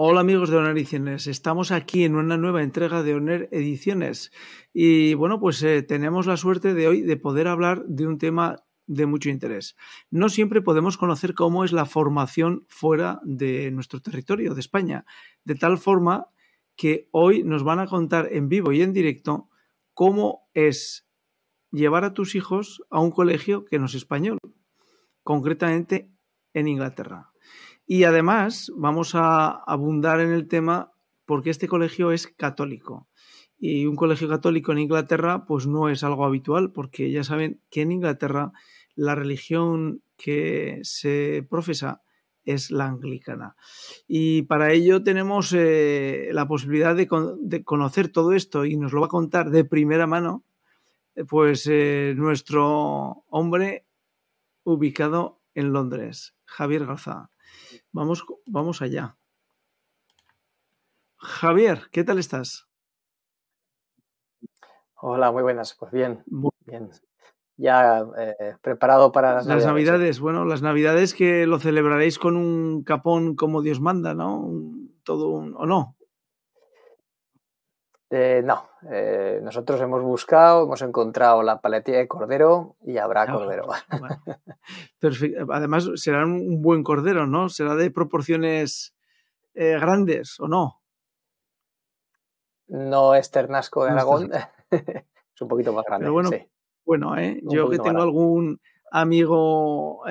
Hola amigos de Honor Ediciones, estamos aquí en una nueva entrega de Honor Ediciones y bueno, pues eh, tenemos la suerte de hoy de poder hablar de un tema de mucho interés. No siempre podemos conocer cómo es la formación fuera de nuestro territorio, de España, de tal forma que hoy nos van a contar en vivo y en directo cómo es llevar a tus hijos a un colegio que no es español, concretamente en Inglaterra. Y además vamos a abundar en el tema porque este colegio es católico. Y un colegio católico en Inglaterra pues no es algo habitual porque ya saben que en Inglaterra la religión que se profesa es la anglicana. Y para ello tenemos eh, la posibilidad de, conocer todo esto y nos lo va a contar de primera mano eh, pues eh, nuestro hombre ubicado en Londres, Javier Garza. Vamos, vamos allá. Javier, ¿qué tal estás? Hola, muy buenas. Pues bien, bien. Ya eh, preparado para las, las navidades. Bueno, las navidades que lo celebraréis con un capón como Dios manda, ¿no? todo un, ¿o no? Eh, no, eh, nosotros hemos buscado, hemos encontrado la paletilla de cordero y habrá ah, cordero. Además, será un buen cordero, ¿no? Será de proporciones eh, grandes, ¿o no? No es ternasco de Aragón, es un poquito más grande. bueno, bueno yo que tengo algún amigo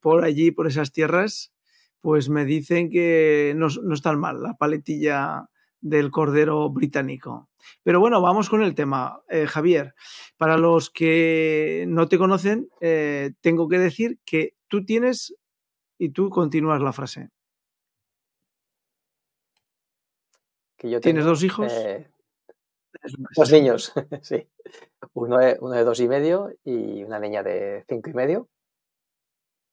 por allí, por esas tierras, pues me dicen que no, no es tan mal la paletilla del Cordero británico. Pero bueno, vamos con el tema. Eh, Javier, para los que no te conocen, eh, tengo que decir que tú tienes y tú continúas la frase. Que yo ¿Tienes dos hijos? Eh, dos niños, sí. Uno de, uno de dos y medio y una niña de cinco y medio.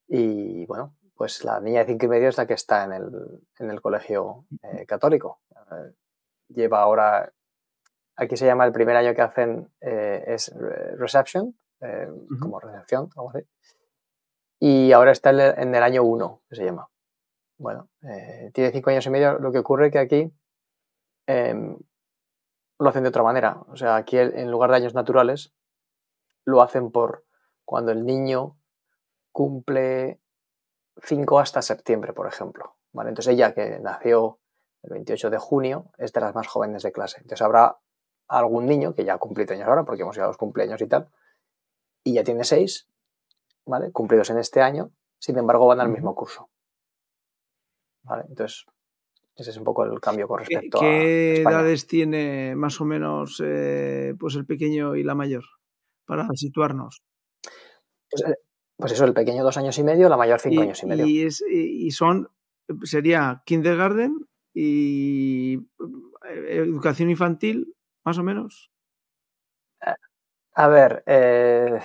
Y bueno, pues la niña de cinco y medio es la que está en el, en el colegio católico. Eh, lleva ahora, aquí se llama el primer año que hacen eh, es reception, como recepción, algo así. Y ahora está en el, año uno, que se llama. Bueno, tiene cinco años y medio. Lo que ocurre que aquí em, lo hacen de otra manera. O sea, aquí en lugar de años naturales, lo hacen por cuando el niño cumple 5 hasta septiembre, por ejemplo. ¿vale? Entonces ella, que nació el 28 de junio, es de las más jóvenes de clase. Entonces habrá algún niño que ya ha cumplido años ahora, porque hemos llegado a los cumpleaños y tal, y ya tiene 6, ¿vale? Cumplidos en este año, sin embargo van al mismo curso. ¿Vale? Entonces, ese es un poco el cambio con respecto ¿Qué, a. ¿Qué edades tiene más o menos eh, pues el pequeño y la mayor? Para situarnos. Pues, eh, pues eso, el pequeño dos años y medio, la mayor cinco años y medio. Y, y son, sería kindergarten y eh, educación infantil, más o menos. A ver, eh,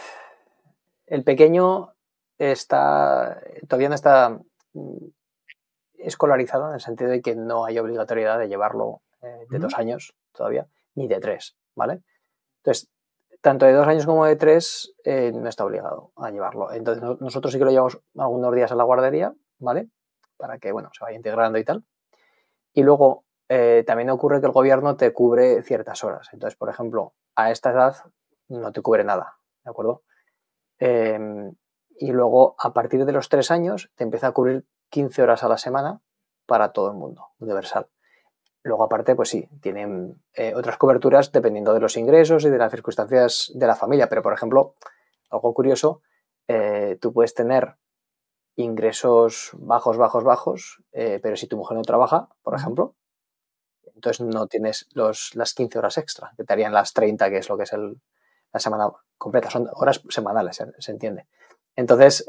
el pequeño está, todavía no está mm, escolarizado en el sentido de que no hay obligatoriedad de llevarlo eh, de dos años todavía, ni de tres, ¿vale? Entonces, tanto de dos años como de tres eh, no está obligado a llevarlo. Entonces nosotros sí que lo llevamos algunos días a la guardería, ¿vale? Para que, bueno, se vaya integrando y tal. Y luego eh, también ocurre que el gobierno te cubre ciertas horas. Entonces, por ejemplo, a esta edad no te cubre nada, ¿de acuerdo? Em, y luego, a partir de los tres años, te empieza a cubrir 15 horas a la semana para todo el mundo, universal. Luego, aparte, pues sí, tienen eh, otras coberturas dependiendo de los ingresos y de las circunstancias de la familia. Pero, por ejemplo, algo curioso, eh, tú puedes tener ingresos bajos, bajos, bajos, eh, pero si tu mujer no trabaja, por ejemplo, entonces no tienes los, las 15 horas extra, que te harían las 30, que es lo que es el, la semana completa. Son horas semanales, se, entiende. Entonces,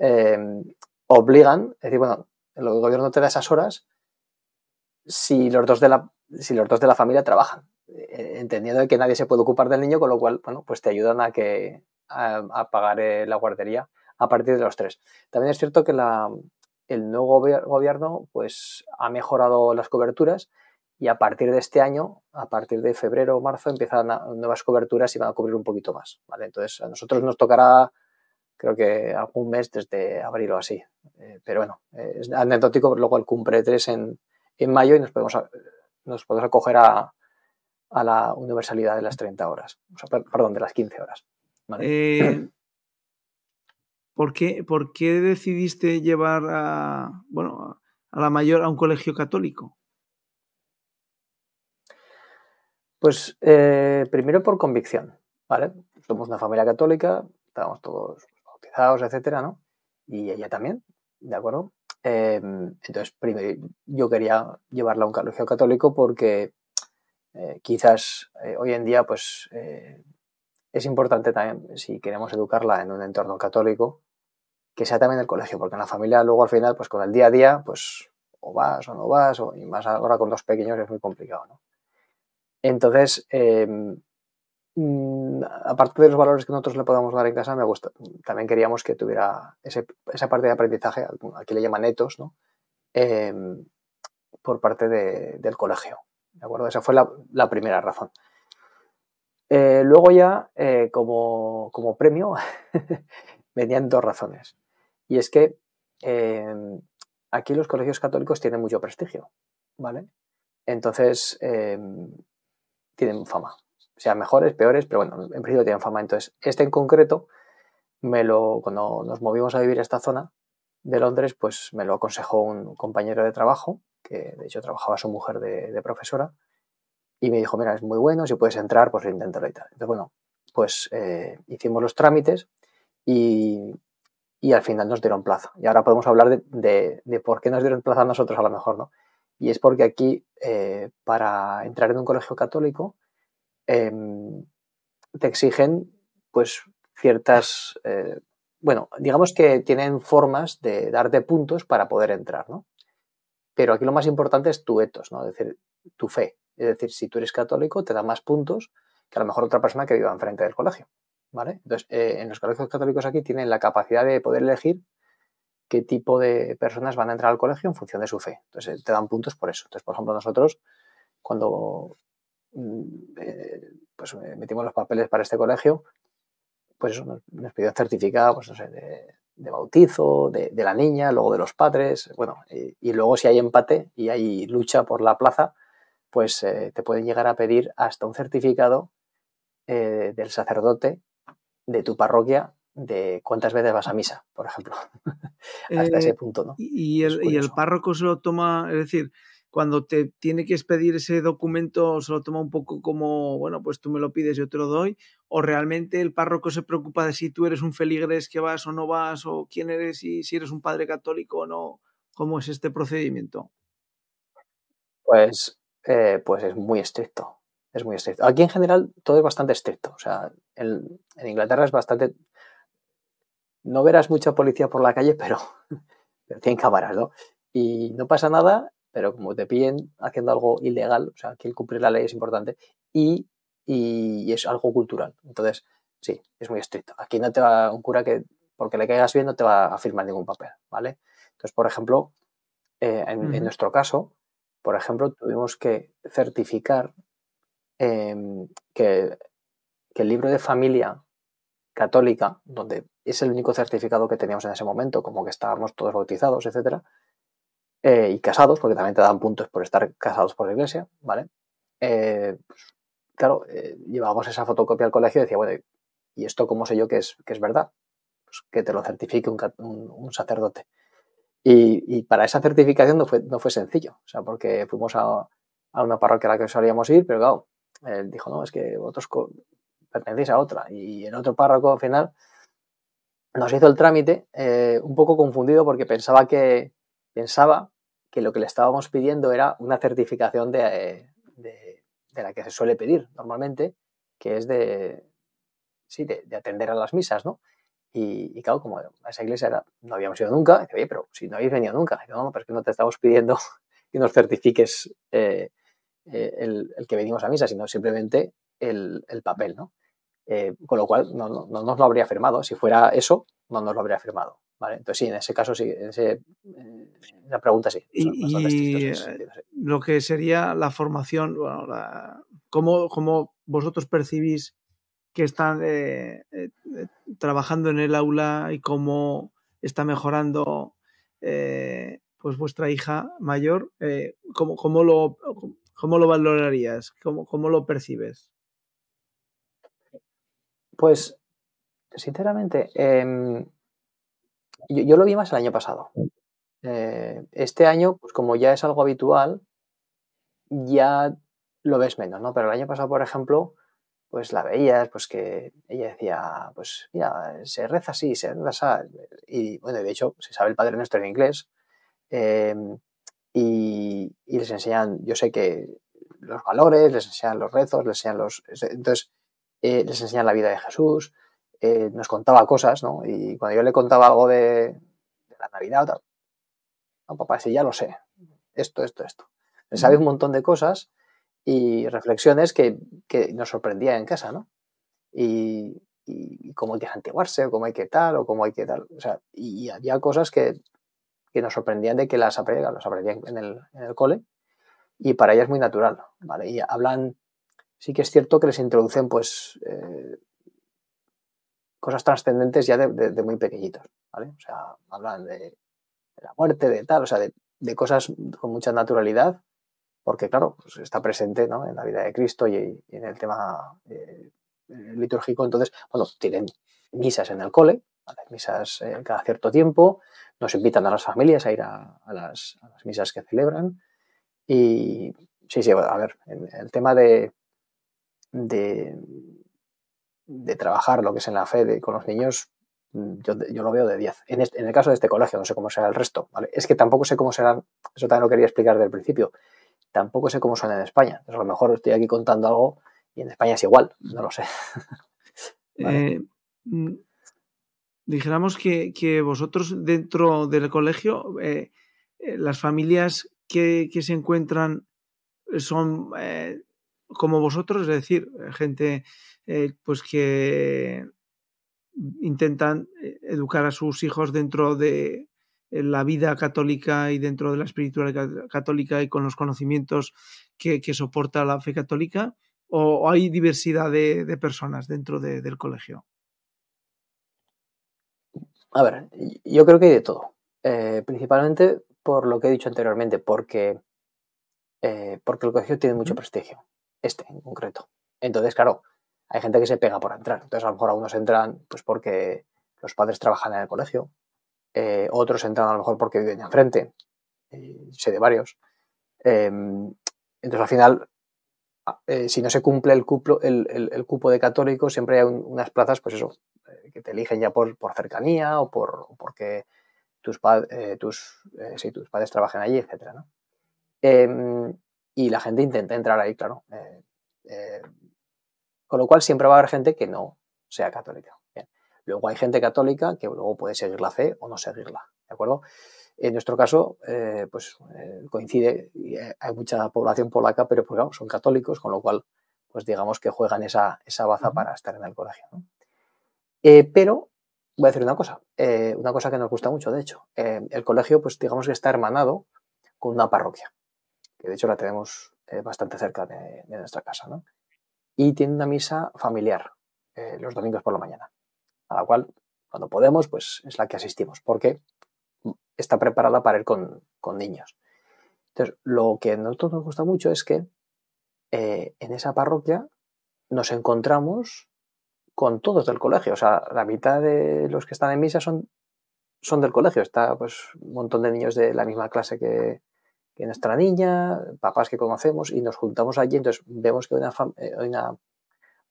obligan, es decir, bueno, el gobierno te da esas horas si los dos de la si los dos de la familia trabajan, eh, entendiendo que nadie se puede ocupar del niño, con lo cual, bueno, pues te ayudan a que a, pagar eh, la guardería a partir de los tres. También es cierto que el nuevo gobierno pues ha mejorado las coberturas y a partir de este año, a partir de febrero o marzo, empiezan nuevas coberturas y van a cubrir un poquito más. ¿vale? Entonces, a nosotros nos tocará, creo que algún mes desde abril o así. Eh, pero bueno, es anecdótico, luego el cumple 3 en, en mayo y nos podemos, nos podemos acoger a, a la universalidad de las 30 horas, o sea, perdón, de las 15 horas. Eh, ¿por, qué, ¿por, qué, decidiste llevar a, bueno, a la mayor a un colegio católico? Pues eh, primero por convicción, ¿vale? Somos una familia católica, estamos todos bautizados, etcétera, ¿no? Y ella también, ¿de acuerdo? Em, entonces, primero, yo quería llevarla a un colegio católico porque eh, quizás eh, hoy en día, pues es importante también, si queremos educarla en un entorno católico, que sea también el colegio, porque en la familia luego al final, pues con el día a día, pues o vas o no vas, o, y más ahora con dos pequeños es muy complicado, ¿no? Entonces, em, mm, aparte de los valores que nosotros le podamos dar en casa, me gusta, también queríamos que tuviera esa parte de aprendizaje, aquí le llaman etos, ¿no? Em, por parte del colegio. ¿De acuerdo? Esa fue la, primera razón. Eh, luego ya, eh, como, como, premio, venían dos razones. Y es que em, aquí los colegios católicos tienen mucho prestigio, ¿vale? Entonces, tienen fama. O sea, mejores, peores, pero bueno, en principio tienen fama. Entonces, este en concreto, me lo, cuando nos movimos a vivir a esta zona de Londres, pues me lo aconsejó un compañero de trabajo, que de hecho trabajaba su mujer de, profesora, y me dijo, mira, es muy bueno, si puedes entrar, pues inténtalo y tal. Entonces, bueno, pues eh, hicimos los trámites y, y, al final nos dieron plaza. Y ahora podemos hablar de, de, por qué nos dieron plaza a nosotros a lo mejor, ¿no? Y es porque aquí, eh, para entrar en un colegio católico, em, te exigen pues ciertas, eh, bueno, digamos que tienen formas de darte puntos para poder entrar, ¿no? Pero aquí lo más importante es tu etos, ¿no? Es decir, tu fe. Es decir, si tú eres católico, te da más puntos que a lo mejor otra persona que viva enfrente del colegio, ¿vale? Entonces, eh, en los colegios católicos aquí tienen la capacidad de poder elegir qué tipo de personas van a entrar al colegio en función de su fe. Entonces, te dan puntos por eso. Entonces, por ejemplo, nosotros, cuando mm, eh, pues, eh, metimos los papeles para este colegio, pues eso, nos, pidió certificado, pues de, bautizo, de, la niña, luego de los padres, bueno, y, luego si hay empate y hay lucha por la plaza, pues eh, te pueden llegar a pedir hasta un certificado del sacerdote de tu parroquia de cuántas veces vas a misa, por ejemplo, hasta ese eh, punto, ¿no? Y el, y el, párroco se lo toma, es decir, cuando te tiene que expedir ese documento, se lo toma un poco como, bueno, pues tú me lo pides, yo te lo doy, o realmente el párroco se preocupa de si tú eres un feligres que vas o no vas, o quién eres y si eres un padre católico o no, ¿cómo es este procedimiento? Pues, eh, pues es muy estricto, es muy estricto. Aquí en general todo es bastante estricto, o sea, en Inglaterra es bastante no verás mucha policía por la calle, pero, pero tienen cámaras, ¿no? Y no pasa nada, pero como te pillen haciendo algo ilegal, o sea, que el cumplir la ley es importante y, y, es algo cultural. Entonces, sí, es muy estricto. Aquí no te va un cura que porque le caigas bien no te va a firmar ningún papel, ¿vale? Entonces, por ejemplo, eh, en, nuestro caso, por ejemplo, tuvimos que certificar em, que, que el libro de familia católica, donde es el único certificado que teníamos en ese momento, como que estábamos todos bautizados, etcétera, eh, y casados, porque también te dan puntos por estar casados por la iglesia, ¿vale? Eh, pues, claro, eh, llevábamos esa fotocopia al colegio y decía, bueno, ¿y esto cómo sé yo que es, que es verdad? Pues que te lo certifique un, sacerdote. Y, para esa certificación no fue, no fue sencillo, o sea, porque fuimos a, a una parroquia a la que solíamos ir, pero claro, él dijo, no, es que vosotros pertenecéis a otra. Y en otro párroco al final nos hizo el trámite eh, un poco confundido porque pensaba que, pensaba que lo que le estábamos pidiendo era una certificación de, de, la que se suele pedir normalmente, que es de, sí, de, atender a las misas, ¿no? Y, claro, como a esa iglesia no habíamos ido nunca, dice, oye, pero si no habéis venido nunca, dice, no, pero es que no te estamos pidiendo que nos certifiques eh, eh, el, el, que venimos a misa, sino simplemente el, el papel, ¿no? Eh, con lo cual no, no, no, nos lo habría firmado. Si fuera eso, no nos lo habría firmado. ¿vale? Entonces sí, en ese caso sí, en ese, la pregunta sí. Y, lo que sería la formación, bueno, la, ¿cómo, ¿cómo, vosotros percibís que están eh, eh, trabajando en el aula y cómo está mejorando pues vuestra hija mayor, eh, ¿cómo, cómo, lo, ¿cómo lo valorarías? ¿Cómo, ¿Cómo lo percibes? Pues, sinceramente, em, yo, lo vi más el año pasado. Eh, este año, pues como ya es algo habitual, ya lo ves menos, ¿no? Pero el año pasado, por ejemplo, pues la veías, pues que ella decía, pues mira, se reza así, se reza así. Y bueno, de hecho, se sabe el Padre Nuestro en inglés. Em, y, les enseñan, yo sé que los valores, les enseñan los rezos, les enseñan los... Entonces, eh, les enseñan la vida de Jesús, eh, nos contaba cosas, ¿no? Y cuando yo le contaba algo de, la Navidad, tal, no, papá, sí, ya lo sé, esto, esto, esto. Le sabe un montón de cosas y reflexiones que, nos sorprendían en casa, ¿no? Y, cómo hay que antiguarse, o cómo hay que tal, o cómo hay que tal. O sea, y, había cosas que, nos sorprendían de que las aprendían, las aprendían en el, en el cole y para ella es muy natural, ¿vale? Y hablan, sí que es cierto que les introducen, pues, eh, cosas trascendentes ya de, muy pequeñitos, ¿vale? O sea, hablan de, la muerte, de tal, o sea, de, cosas con mucha naturalidad porque claro, pues está presente ¿no? en la vida de Cristo y, en el tema eh, litúrgico. Entonces, bueno, tienen misas en el cole, misas eh, cada cierto tiempo, nos invitan a las familias a ir a, las, misas que celebran. Y sí, sí, a ver, el tema de, de, trabajar lo que es en la fe con los niños, yo, lo veo de 10. En, el caso de este colegio, no sé cómo será el resto. ¿vale? Es que tampoco sé cómo serán, eso también lo quería explicar desde el principio tampoco sé cómo suena en España. a lo mejor estoy aquí contando algo y en España es igual, no lo sé. Eh, mm, dijéramos que, vosotros dentro del colegio, eh, eh, las familias que, se encuentran son como vosotros, es decir, gente pues que intentan educar a sus hijos dentro de, la vida católica y dentro de la espiritualidad católica y con los conocimientos que, soporta la fe católica? ¿O hay diversidad de, personas dentro del colegio? A ver, yo creo que hay de todo. Eh, principalmente por lo que he dicho anteriormente, porque, eh, porque el colegio tiene mucho prestigio, este en concreto. Entonces, claro, hay gente que se pega por entrar. Entonces, a lo mejor algunos entran pues porque los padres trabajan en el colegio, eh, otros entran a lo mejor porque viven enfrente, sé de varios. Em, entonces, al final, eh, si no se cumple el, cupo, el, cupo de católicos, siempre hay unas plazas, pues eso, eh, que te eligen ya por, cercanía o, por, porque tus, tus, tus padres trabajan allí, etc. Em, y la gente intenta entrar ahí, claro. con lo cual siempre va a haber gente que no sea católica. Luego hay gente católica que luego puede seguir la fe o no seguirla, ¿de acuerdo? En nuestro caso, eh, pues eh, coincide, eh, hay mucha población polaca, pero pues, son católicos, con lo cual, pues digamos que juegan esa, esa baza para estar en el colegio. pero voy a decir una cosa, una cosa que nos gusta mucho, de hecho. el colegio, pues digamos que está hermanado con una parroquia, que de hecho la tenemos bastante cerca de, de, nuestra casa, ¿no? Y tiene una misa familiar los domingos por la mañana a la cual cuando podemos, pues es la que asistimos, porque está preparada para ir con, niños. Entonces, lo que a nosotros nos gusta mucho es que eh, en esa parroquia nos encontramos con todos del colegio. O sea, la mitad de los que están en misa son, son del colegio. Está pues un montón de niños de la misma clase que, nuestra niña, papás que conocemos, y nos juntamos allí. Entonces vemos que hay una, eh, una,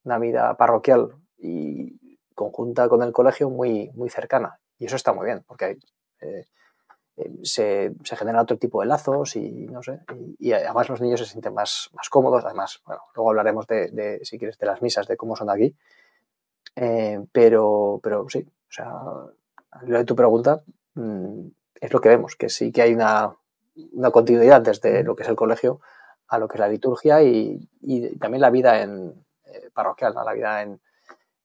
una vida parroquial y conjunta con el colegio muy, muy cercana. Y eso está muy bien, porque eh, eh, se, se, generan otro tipo de lazos y no sé. Y, además los niños se sienten más, más cómodos. Además, bueno, luego hablaremos de, si quieres, de las misas, de cómo son aquí. Eh, pero, pero sí, o sea, lo de tu pregunta mm, es lo que vemos, que sí que hay una, una continuidad desde lo que es el colegio a lo que es la liturgia y, y también la vida en parroquial, la vida en,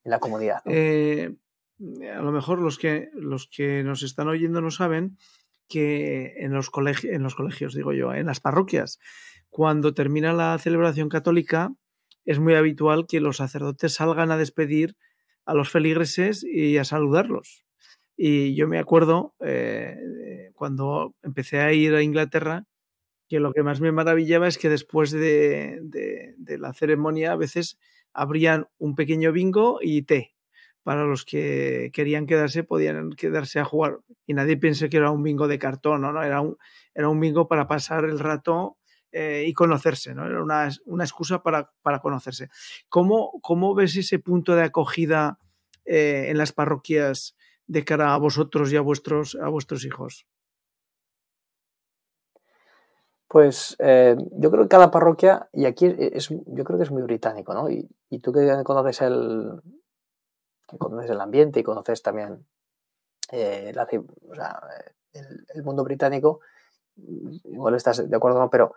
la comunidad. Eh, a lo mejor los que, los que nos están oyendo no saben que en los, colegios, en los colegios, digo yo, en las parroquias, cuando termina la celebración católica, es muy habitual que los sacerdotes salgan a despedir a los feligreses y a saludarlos. Y yo me acuerdo eh, cuando empecé a ir a Inglaterra, que lo que más me maravillaba es que después de, de, la ceremonia a veces abrían un pequeño bingo y té. Para los que querían quedarse, podían quedarse a jugar. Y nadie pensé que era un bingo de cartón, ¿no? Era un, era un bingo para pasar el rato eh, y conocerse, ¿no? Era una, una excusa para, para, conocerse. ¿Cómo, ¿Cómo ves ese punto de acogida eh, en las parroquias de cara a vosotros y a vuestros, a vuestros hijos? Pues eh, yo creo que cada parroquia, y aquí es, yo creo que es muy británico, ¿no? Y, tú que conoces el, conoces el ambiente y conoces también el, mundo británico, igual estás de acuerdo, ¿no? Pero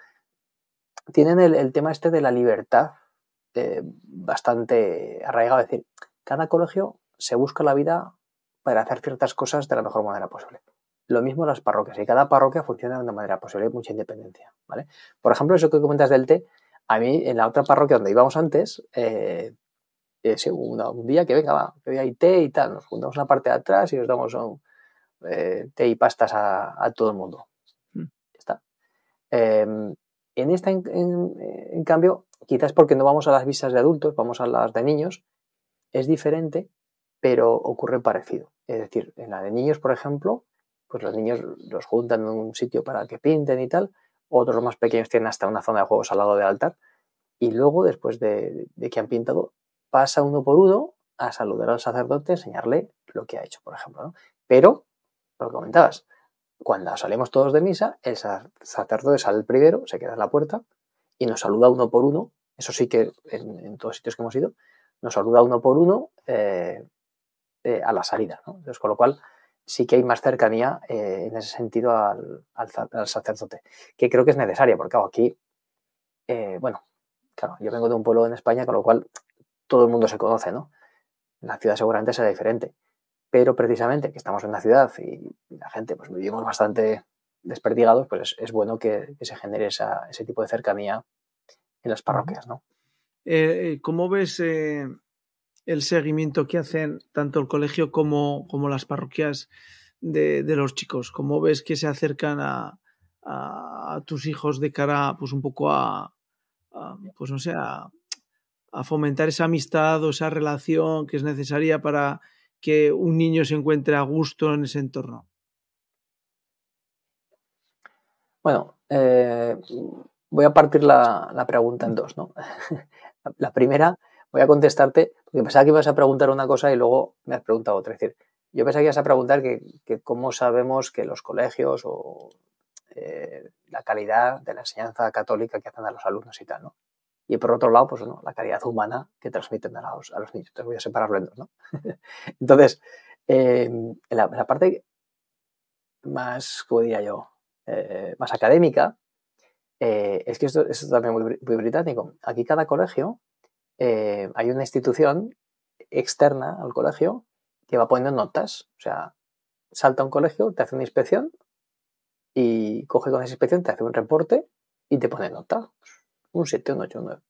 tienen el, tema este de la libertad eh, bastante arraigado. Es decir, cada colegio se busca la vida para hacer ciertas cosas de la mejor manera posible. Lo mismo las parroquias, y cada parroquia funciona de una manera posible, hay mucha independencia. ¿vale? Por ejemplo, eso que comentas del té, a mí en la otra parroquia donde íbamos antes, eh, eh un día que venga, va, que hay té y tal, nos juntamos una parte de atrás y nos damos un, eh, té y pastas a, todo el mundo. Mm. está. Em, en esta, en, cambio, quizás porque no vamos a las visas de adultos, vamos a las de niños, es diferente, pero ocurre parecido. Es decir, en la de niños, por ejemplo, pues los niños los juntan en un sitio para que pinten y tal, otros más pequeños tienen hasta una zona de juegos al lado del altar, y luego, después de, que han pintado, pasa uno por uno a saludar al sacerdote, enseñarle lo que ha hecho, por ejemplo. Pero, lo que comentabas, cuando salimos todos de misa, el sacerdote sale primero, se queda en la puerta y nos saluda uno por uno. Eso sí que en, todos sitios que hemos ido, nos saluda uno por uno eh, eh, a la salida. Entonces, con lo cual, sí que hay más cercanía eh, en ese sentido al, sacerdote, que creo que es necesaria, porque aquí, bueno, claro, yo vengo de un pueblo en España, con lo cual todo el mundo se conoce, ¿no? La ciudad seguramente será diferente pero precisamente que estamos en una ciudad y la gente pues vivimos bastante desperdigados, pues es, bueno que, se genere ese tipo de cercanía en las parroquias, ¿no? Eh, eh, ¿Cómo ves eh, el seguimiento que hacen tanto el colegio como, como las parroquias de, los chicos? ¿Cómo ves que se acercan a, tus hijos de cara, pues un poco a, pues no sé, a fomentar esa amistad o esa relación que es necesaria para que un niño se encuentre a gusto en ese entorno? Bueno, eh, voy a partir la, pregunta en dos, ¿no? la primera, voy a contestarte, porque pensaba que ibas a preguntar una cosa y luego me has preguntado otra. Es decir, yo pensaba que ibas a preguntar que, cómo sabemos que los colegios o eh, la calidad de la enseñanza católica que hacen a los alumnos y tal, ¿no? Y por otro lado, pues la calidad humana que transmiten a los, a los niños. Entonces voy a separarlo en dos, ¿no? Entonces, em, en, la, parte más, como diría yo, eh, más académica, eh, es que esto, es también muy, británico. Aquí cada colegio eh, hay una institución externa al colegio que va poniendo notas. O sea, salta un colegio, te hace una inspección y coge con esa inspección, te hace un reporte y te pone nota un 7, un 8, un 9.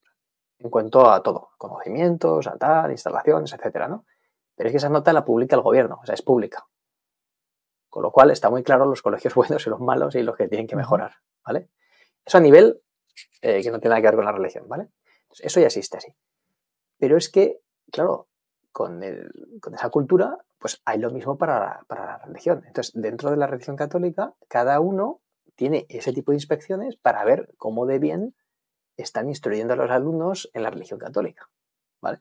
En cuanto a todo, conocimientos, a tal, instalaciones, etcétera, ¿no? Pero es que esa nota la publica el gobierno, o sea, es pública. Con lo cual está muy claro los colegios buenos y los malos y los que tienen que mejorar, ¿vale? Eso a nivel eh, que no tiene nada que ver con la religión, ¿vale? eso ya existe así. Pero es que, claro, con, esa cultura, pues hay lo mismo para, la religión. Entonces, dentro de la religión católica, cada uno tiene ese tipo de inspecciones para ver cómo de bien están instruyendo a los alumnos en la religión católica. ¿vale?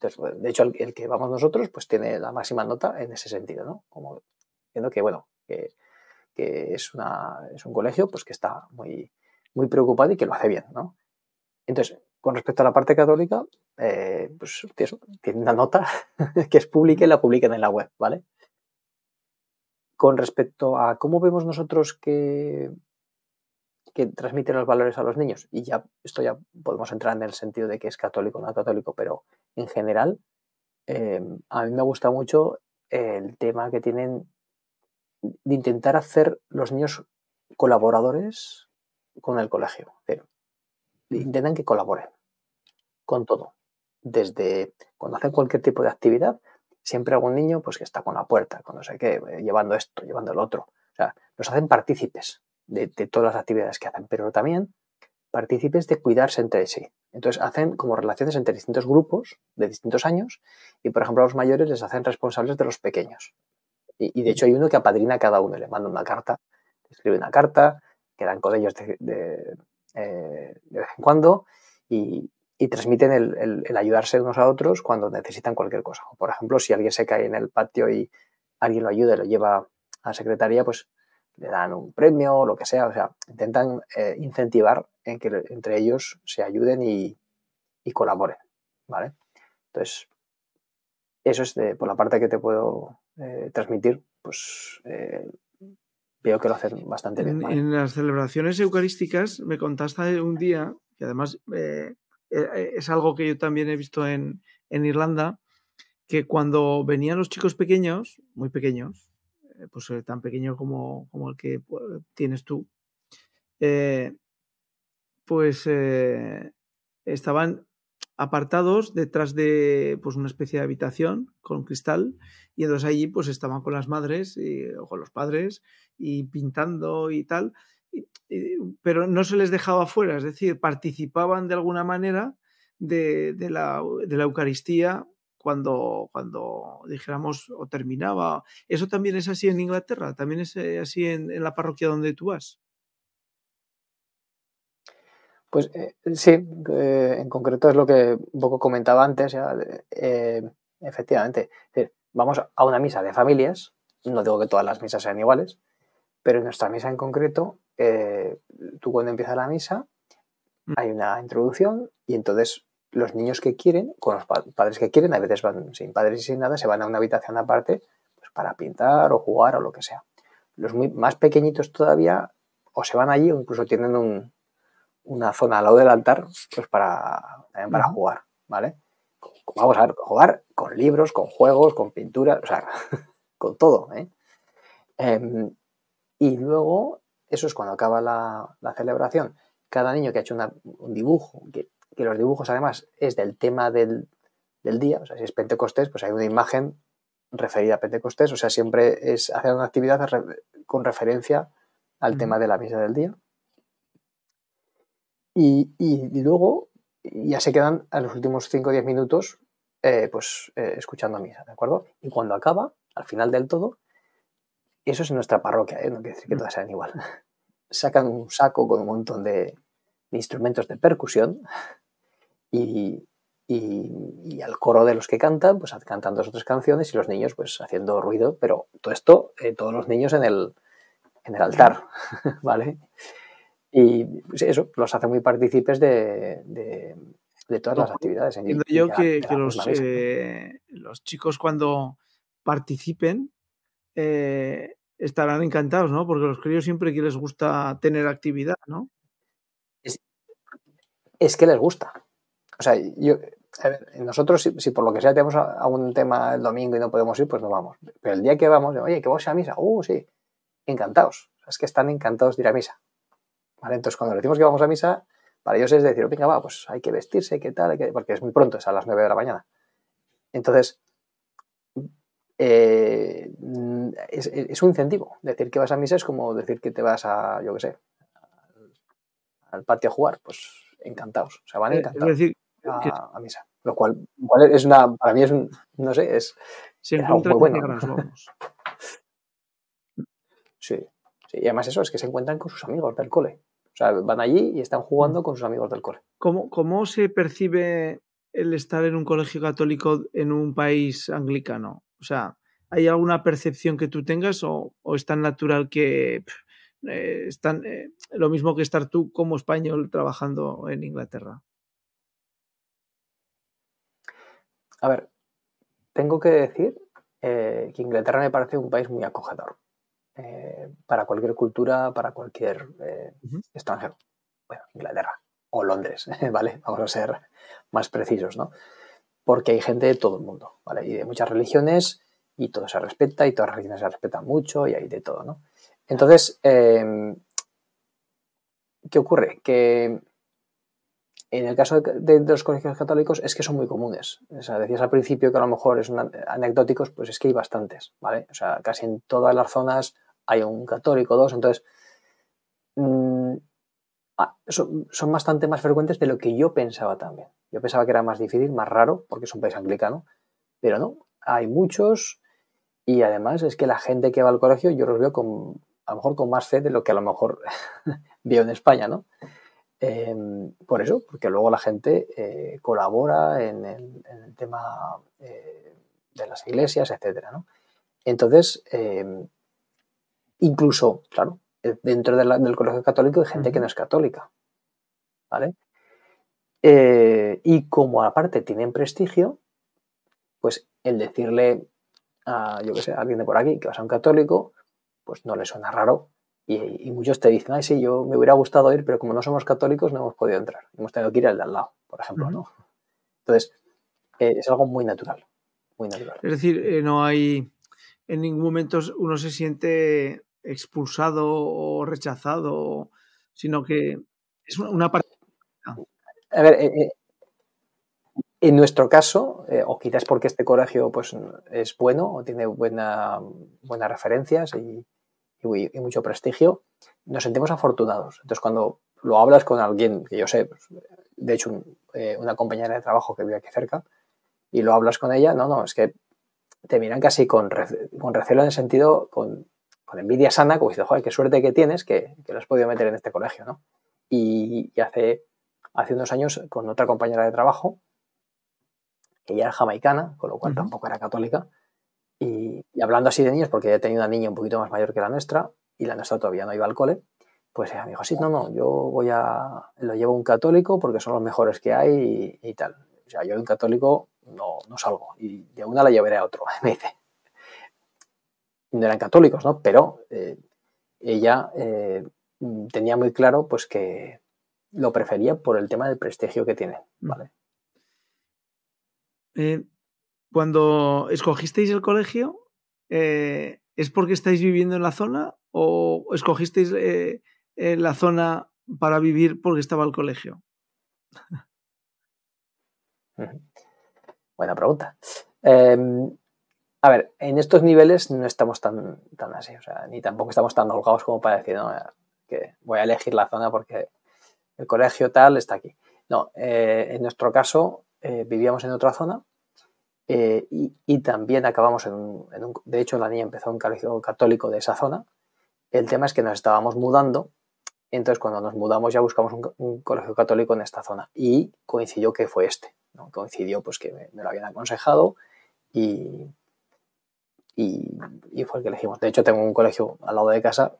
Entonces, de hecho, el, que vamos nosotros, pues tiene la máxima nota en ese sentido, ¿no? Como viendo que, bueno, que, es, una, un colegio pues, que está muy, muy preocupado y que lo hace bien, ¿no? Entonces, con respecto a la parte católica, eh, pues tiene una nota que es pública y la publican en la web, ¿vale? Con respecto a cómo vemos nosotros que que transmite los valores a los niños. Y ya esto ya podemos entrar en el sentido de que es católico o no católico, pero en general eh, a mí me gusta mucho el tema que tienen de intentar hacer los niños colaboradores con el colegio. Intentan que colaboren con todo. Desde cuando hacen cualquier tipo de actividad, siempre algún niño pues que está con la puerta, con no sé qué, eh, llevando esto, llevando el otro. O sea, los hacen partícipes de, todas las actividades que hacen, pero también partícipes de cuidarse entre sí. Entonces hacen como relaciones entre distintos grupos de distintos años y, por ejemplo, a los mayores les hacen responsables de los pequeños. Y, de hecho hay uno que apadrina a cada uno, le manda una carta, escribe una carta, quedan con ellos de, eh, de vez en cuando y, y transmiten el, ayudarse unos a otros cuando necesitan cualquier cosa. Por ejemplo, si alguien se cae en el patio y alguien lo ayuda y lo lleva a la secretaría, pues le dan un premio o lo que sea. O sea, intentan eh, incentivar en que entre ellos se ayuden y, colaboren. ¿Vale? Entonces, eso es por la parte que te puedo eh, transmitir, pues veo que lo hacen bastante bien. En las celebraciones eucarísticas me contaste un día, que además eh, eh, es algo que yo también he visto en, Irlanda, que cuando venían los chicos pequeños, muy pequeños, eh, pues tan pequeño como, el que pues, tienes tú, pues estaban apartados detrás de pues, una especie de habitación con cristal y entonces allí pues estaban con las madres y, o con los padres y pintando y tal pero no se les dejaba fuera, es decir, participaban de alguna manera de, la, Eucaristía cuando, cuando dijéramos o terminaba. ¿Eso también es así en Inglaterra? ¿También es eh, así en, la parroquia donde tú vas? Pues eh, sí, eh, en concreto es lo que un poco comentaba antes. efectivamente, vamos a una misa de familias, no digo que todas las misas sean iguales, pero en nuestra misa en concreto eh, tú cuando empieza la misa mm. hay una introducción y entonces los niños que quieren, con los padres que quieren, a veces van sin padres y sin nada, se van a una habitación aparte pues, para pintar o jugar o lo que sea. Los más pequeñitos todavía o se van allí o incluso tienen una zona al lado del altar pues para, también para jugar, ¿vale? Vamos a ver, jugar con libros, con juegos, con pinturas, o sea, con todo, ¿eh? Em, y luego eso es cuando acaba la, celebración. Cada niño que ha hecho un dibujo, que, los dibujos además es del tema del, día, o sea, si es Pentecostés, pues hay una imagen referida a Pentecostés, o sea, siempre es hacer una actividad con referencia al tema de la misa del día. Y, luego ya se quedan a los últimos 5 o 10 minutos eh, pues eh, escuchando misa, ¿de acuerdo? Y cuando acaba, al final del todo, eso es en nuestra parroquia, ¿eh? no quiere decir que mm. todas sean igual. Sacan un saco con un montón de, instrumentos de percusión y, al coro de los que cantan, pues cantan dos o tres canciones y los niños pues haciendo ruido, pero todo esto, eh, todos los niños en el, en el altar, ¿vale? Y pues, eso, los hace muy partícipes de, de, todas las actividades. Entiendo yo que, los, eh, los, chicos cuando participen estarán encantados, ¿no? Porque los críos siempre que les gusta tener actividad, ¿no? Es, que les gusta. O sea, yo, nosotros si, por lo que sea tenemos algún tema el domingo y no podemos ir, pues no vamos. Pero el día que vamos, oye, que vamos a misa, uh, sí, encantados. es que están encantados de ir a misa. ¿Vale? Entonces, cuando decimos que vamos a misa, para ellos es decir, venga, va, pues hay que vestirse, qué tal, porque es muy pronto, es a las 9 de la mañana. Entonces, eh, es, un incentivo. Decir que vas a misa es como decir que te vas a, yo qué sé, al, patio a jugar. Pues encantados. O sea, van eh, encantados decir, a, misa. Lo cual, es una, para mí es un, no sé, es, algo muy bueno. sí, sí, y además eso es que se encuentran con sus amigos del cole. O sea, van allí y están jugando mm. con sus amigos del cole. ¿Cómo, cómo se percibe el estar en un colegio católico en un país anglicano? O sea, ¿hay alguna percepción que tú tengas o, es tan natural que eh, es eh, lo mismo que estar tú como español trabajando en Inglaterra? A ver, tengo que decir eh, que Inglaterra me parece un país muy acogedor para cualquier cultura, para cualquier extranjero. Bueno, Inglaterra o Londres, ¿vale? Vamos a ser más precisos, ¿no? porque hay gente de todo el mundo, ¿vale? Y de muchas religiones y todo se respeta y todas las religiones se respetan mucho y hay de todo, ¿no? Entonces, em, ¿qué ocurre? Que En el caso de, los colegios católicos es que son muy comunes. O sea, decías al principio que a lo mejor es anecdóticos, pues es que hay bastantes, ¿vale? O sea, casi en todas las zonas hay un católico, dos, entonces mm, ah, son, bastante más frecuentes de lo que yo pensaba también. Yo pensaba que era más difícil, más raro, porque es un país anglicano, pero no, hay muchos y además es que la gente que va al colegio yo los veo con, a lo mejor con más fe de lo que a lo mejor veo en España, ¿no? Em, por eso, porque luego la gente eh, colabora en el, tema eh, de las iglesias, etcétera, ¿no? Entonces, em, incluso, claro, eh, dentro del colegio católico hay gente que no es católica, ¿vale? y como aparte tienen prestigio, pues el decirle a, yo que sé, a alguien de por aquí que vas a un católico, pues no le suena raro y, muchos te dicen, ay, sí, yo me hubiera gustado ir, pero como no somos católicos no hemos podido entrar. Hemos tenido que ir al de al lado, por ejemplo, ¿no? Entonces, eh, es algo muy natural, muy natural. Es decir, eh, no hay, en ningún momento uno se siente expulsado o rechazado, sino que es una, parte... A ver, eh, en nuestro caso, o quizás porque este colegio pues, es bueno o tiene buena, buenas referencias y, mucho prestigio, nos sentimos afortunados. Entonces, cuando lo hablas con alguien que yo sé, pues, de hecho, eh, una compañera de trabajo que vive aquí cerca, y lo hablas con ella, no, no, es que te miran casi con, con recelo en el sentido, con, con, envidia sana, como diciendo, joder, qué suerte que tienes que, que lo has podido meter en este colegio, ¿no? Y, hace, hace unos años, con otra compañera de trabajo, ella era jamaicana, con lo cual tampoco era católica, y, hablando así de niños, porque he tenido una niña un poquito más mayor que la nuestra y la nuestra todavía no iba al cole, pues ella me dijo, sí, no, no, yo voy a, lo llevo un católico porque son los mejores que hay y, tal. O sea, yo un católico no, no, salgo y de una la llevaré a otro, me dice. No eran católicos, ¿no? Pero eh, ella eh, tenía muy claro pues que lo prefería por el tema del prestigio que tiene, mm. ¿vale? Eh, cuando escogisteis el colegio, ¿es porque estáis viviendo en la zona o escogisteis la zona para vivir porque estaba el colegio? Buena pregunta. Em, a ver, en estos niveles no estamos tan, tan así, o sea, ni tampoco estamos tan holgados como para decir, no, que voy a elegir la zona porque el colegio tal está aquí. No, eh, en nuestro caso vivíamos en otra zona eh, y, también acabamos en un, De hecho, la niña empezó un colegio católico de esa zona. El tema es que nos estábamos mudando. Entonces, cuando nos mudamos, ya buscamos un, colegio católico en esta zona. Y coincidió que fue este. ¿no? Coincidió pues que me, lo habían aconsejado y, y, fue el que elegimos. De hecho, tengo un colegio al lado de casa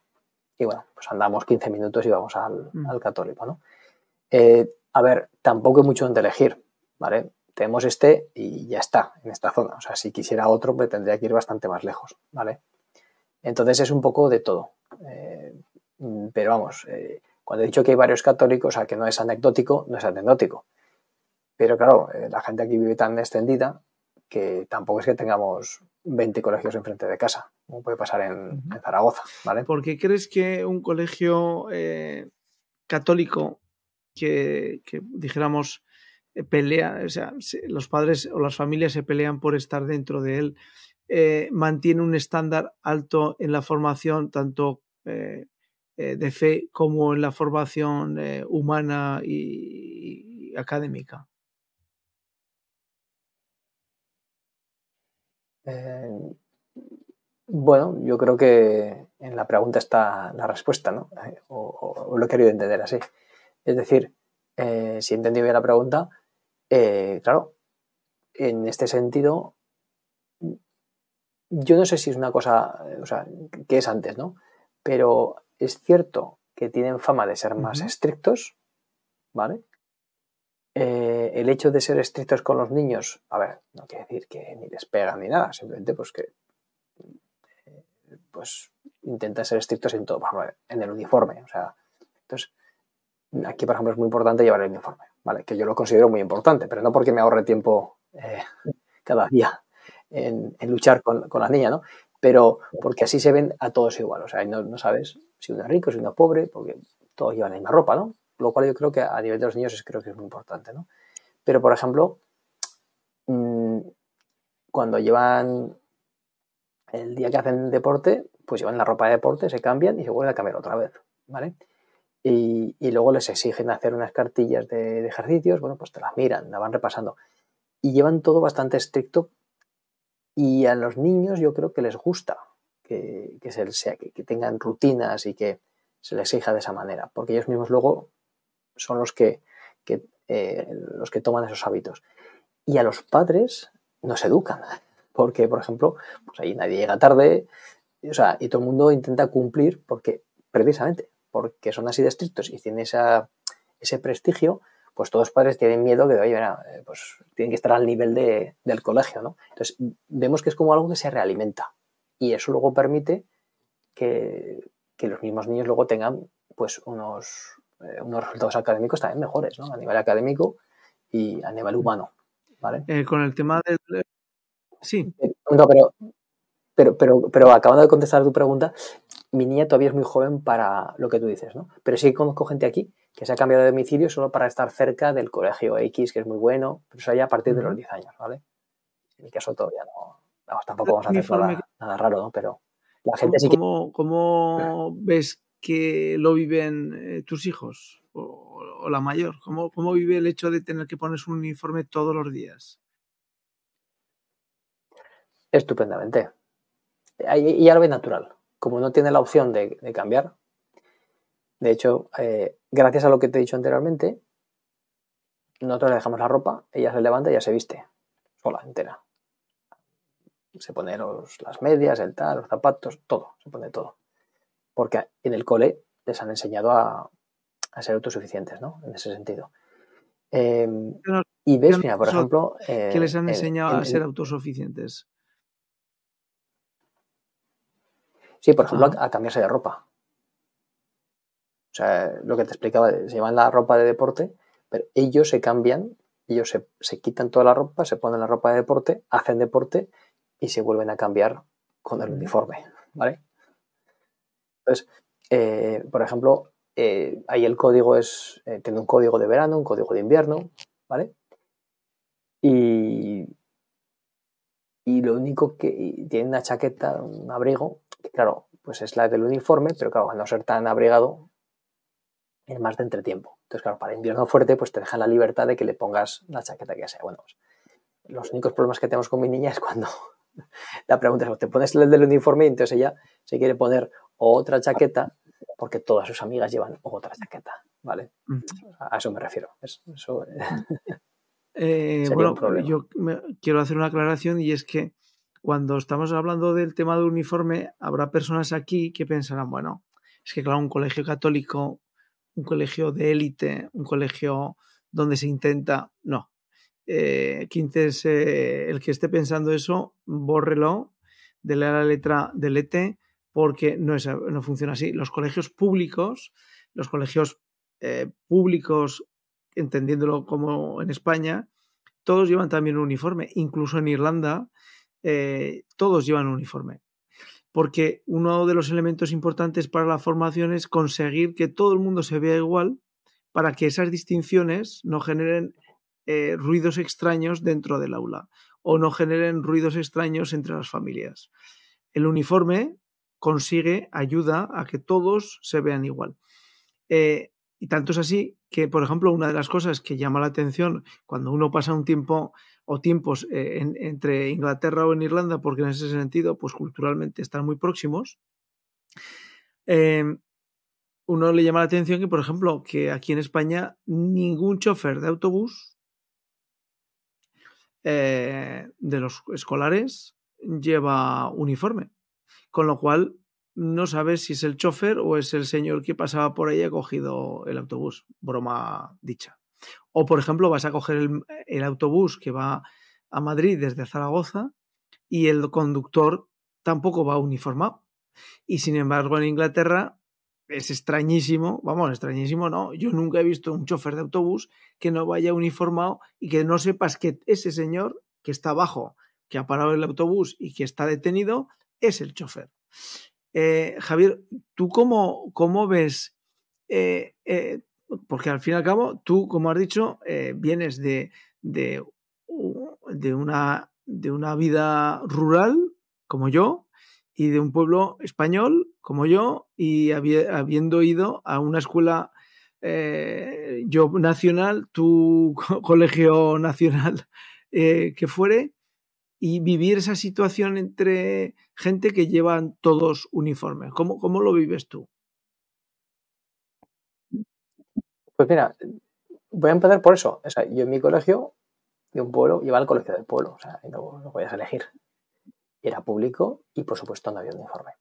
y bueno, pues andamos 15 minutos y vamos al, mm. al católico, ¿no? Eh, a ver, tampoco hay mucho donde elegir, ¿vale? tenemos este y ya está en esta zona. O sea, si quisiera otro, pues tendría que ir bastante más lejos, ¿vale? Entonces es un poco de todo. Eh, pero vamos, eh, cuando he dicho que hay varios católicos, o sea, que no es anecdótico, no es anecdótico. Pero claro, la gente aquí vive tan extendida que tampoco es que tengamos 20 colegios enfrente de casa, como puede pasar en, Zaragoza, ¿vale? ¿Por qué crees que un colegio católico que, que dijéramos eh, pelea, o sea, los padres o las familias se pelean por estar dentro de él, eh, mantiene un estándar alto en la formación, tanto eh, de fe como en la formación humana y, académica. Bueno, yo creo que en la pregunta está la respuesta, ¿no? O, lo he querido entender así. Es decir, si he entendido bien la pregunta, eh, claro, en este sentido, yo no sé si es una cosa, o sea, que es antes, ¿no? Pero es cierto que tienen fama de ser más estrictos, ¿vale? Eh, el hecho de ser estrictos con los niños, a ver, no quiere decir que ni les pegan ni nada, simplemente pues que eh, pues intentan ser estrictos en todo, en el uniforme, o sea, entonces aquí por ejemplo es muy importante llevar el uniforme, que yo lo considero muy importante, pero no porque me ahorre tiempo eh, cada día en, luchar con, con, la niña, ¿no? Pero porque así se ven a todos igual, o sea, no, no sabes si uno es rico, si uno es pobre, porque todos llevan la misma ropa, ¿no? Lo cual yo creo que a nivel de los niños es, creo que es muy importante, ¿no? Pero, por ejemplo, mm, cuando llevan el día que hacen deporte, pues llevan la ropa de deporte, se cambian y se vuelven a cambiar otra vez, ¿vale? Y, luego les exigen hacer unas cartillas de, ejercicios, bueno, pues te las miran, la van repasando. Y llevan todo bastante estricto y a los niños yo creo que les gusta que, se, que, tengan rutinas y que se les exija de esa manera, porque ellos mismos luego son los que, eh, los que toman esos hábitos. Y a los padres nos educan, porque, por ejemplo, pues ahí nadie llega tarde, o sea, y todo el mundo intenta cumplir porque, precisamente, porque son así de estrictos y tienen ese prestigio, pues todos los padres tienen miedo de, oye, eh, pues tienen que estar al nivel del colegio, ¿no? Entonces, vemos que es como algo que se realimenta y eso luego permite que, los mismos niños luego tengan, pues, unos, eh, unos resultados académicos también mejores, ¿no? A nivel académico y a nivel humano, ¿vale? Eh, con el tema del... Sí. No, pero, pero, pero, pero acabando de contestar tu pregunta, mi niña todavía es muy joven para lo que tú dices, ¿no? Pero sí conozco gente aquí que se ha cambiado de domicilio solo para estar cerca del colegio X, que es muy bueno, pero eso ya a partir de los 10 años, ¿vale? En mi caso todavía no, tampoco vamos a hacer nada, raro, ¿no? Pero la gente sí que... ¿Cómo ves que lo viven eh, tus hijos o, la mayor? ¿Cómo, ¿Cómo vive el hecho de tener que ponerse un uniforme todos los días? Estupendamente. Y ve natural como no tiene la opción de, cambiar, de hecho, eh, gracias a lo que te he dicho anteriormente, nosotros le dejamos la ropa, ella se levanta y ya se viste, sola, entera. Se pone las medias, el tal, los zapatos, todo, se pone todo. Porque en el cole les han enseñado a, ser autosuficientes, ¿no? En ese sentido. Em, y ves, mira, por ejemplo... ¿Qué les han enseñado a ser autosuficientes? Sí, por ejemplo, a, cambiarse de ropa. O sea, lo que te explicaba, se llevan la ropa de deporte, pero ellos se cambian, ellos se, quitan toda la ropa, se ponen la ropa de deporte, hacen deporte y se vuelven a cambiar con el uniforme, ¿vale? Entonces, eh, por ejemplo, eh, ahí el código es, eh, tiene un código de verano, un código de invierno, ¿vale? Y, y lo único que tiene una chaqueta, un abrigo, claro, pues es la del uniforme, pero claro, al no ser tan abrigado, es más de entretiempo. Entonces, claro, para invierno fuerte, pues te dejan la libertad de que le pongas la chaqueta que sea. Bueno, pues, los únicos problemas que tenemos con mi niña es cuando la pregunta es, ¿te pones el del uniforme? Y entonces ella se quiere poner otra chaqueta porque todas sus amigas llevan otra chaqueta, ¿vale? Mm. A eso me refiero. Eso, eh, bueno, yo quiero hacer una aclaración y es que cuando estamos hablando del tema del uniforme, habrá personas aquí que pensarán, bueno, es que claro, un colegio católico, un colegio de élite, un colegio donde se intenta, no. Eh, el que esté pensando eso, bórrelo, dele a la letra del ET, porque no, es, no funciona así. Los colegios públicos, los colegios eh, públicos, entendiéndolo como en España, todos llevan también un uniforme. Incluso en Irlanda, eh, todos llevan un uniforme. Porque uno de los elementos importantes para la formación es conseguir que todo el mundo se vea igual para que esas distinciones no generen eh, ruidos extraños dentro del aula o no generen ruidos extraños entre las familias. El uniforme consigue, ayuda a que todos se vean igual. Eh, y tanto es así que, por ejemplo, una de las cosas que llama la atención cuando uno pasa un tiempo o tiempos eh, entre Inglaterra o en Irlanda, porque en ese sentido, pues culturalmente están muy próximos, em, uno le llama la atención que, por ejemplo, que aquí en España ningún chofer de autobús eh, de los escolares lleva uniforme, con lo cual no sabes si es el chofer o es el señor que pasaba por ahí y ha cogido el autobús, broma dicha. O, por ejemplo, vas a coger el, autobús que va a Madrid desde Zaragoza y el conductor tampoco va uniformado. Y sin embargo, en Inglaterra es extrañísimo, vamos, extrañísimo, no. Yo nunca he visto un chofer de autobús que no vaya uniformado y que no sepas que ese señor que está abajo, que ha parado el autobús y que está detenido, es el chofer. Eh, Javier, ¿tú cómo, cómo ves eh, eh, porque al fin y al cabo, tú, como has dicho, vienes de, de, de, una, de una vida rural, como yo, y de un pueblo español, como yo, y habiendo ido a una escuela yo nacional, tu colegio nacional que fuere, y vivir esa situación entre gente que llevan todos uniformes. ¿Cómo, cómo lo vives tú? Pues mira, voy a empezar por eso. O sea, yo en mi colegio de un pueblo iba al colegio del pueblo, o sea, no, no podías elegir. Era público y por supuesto no había uniforme.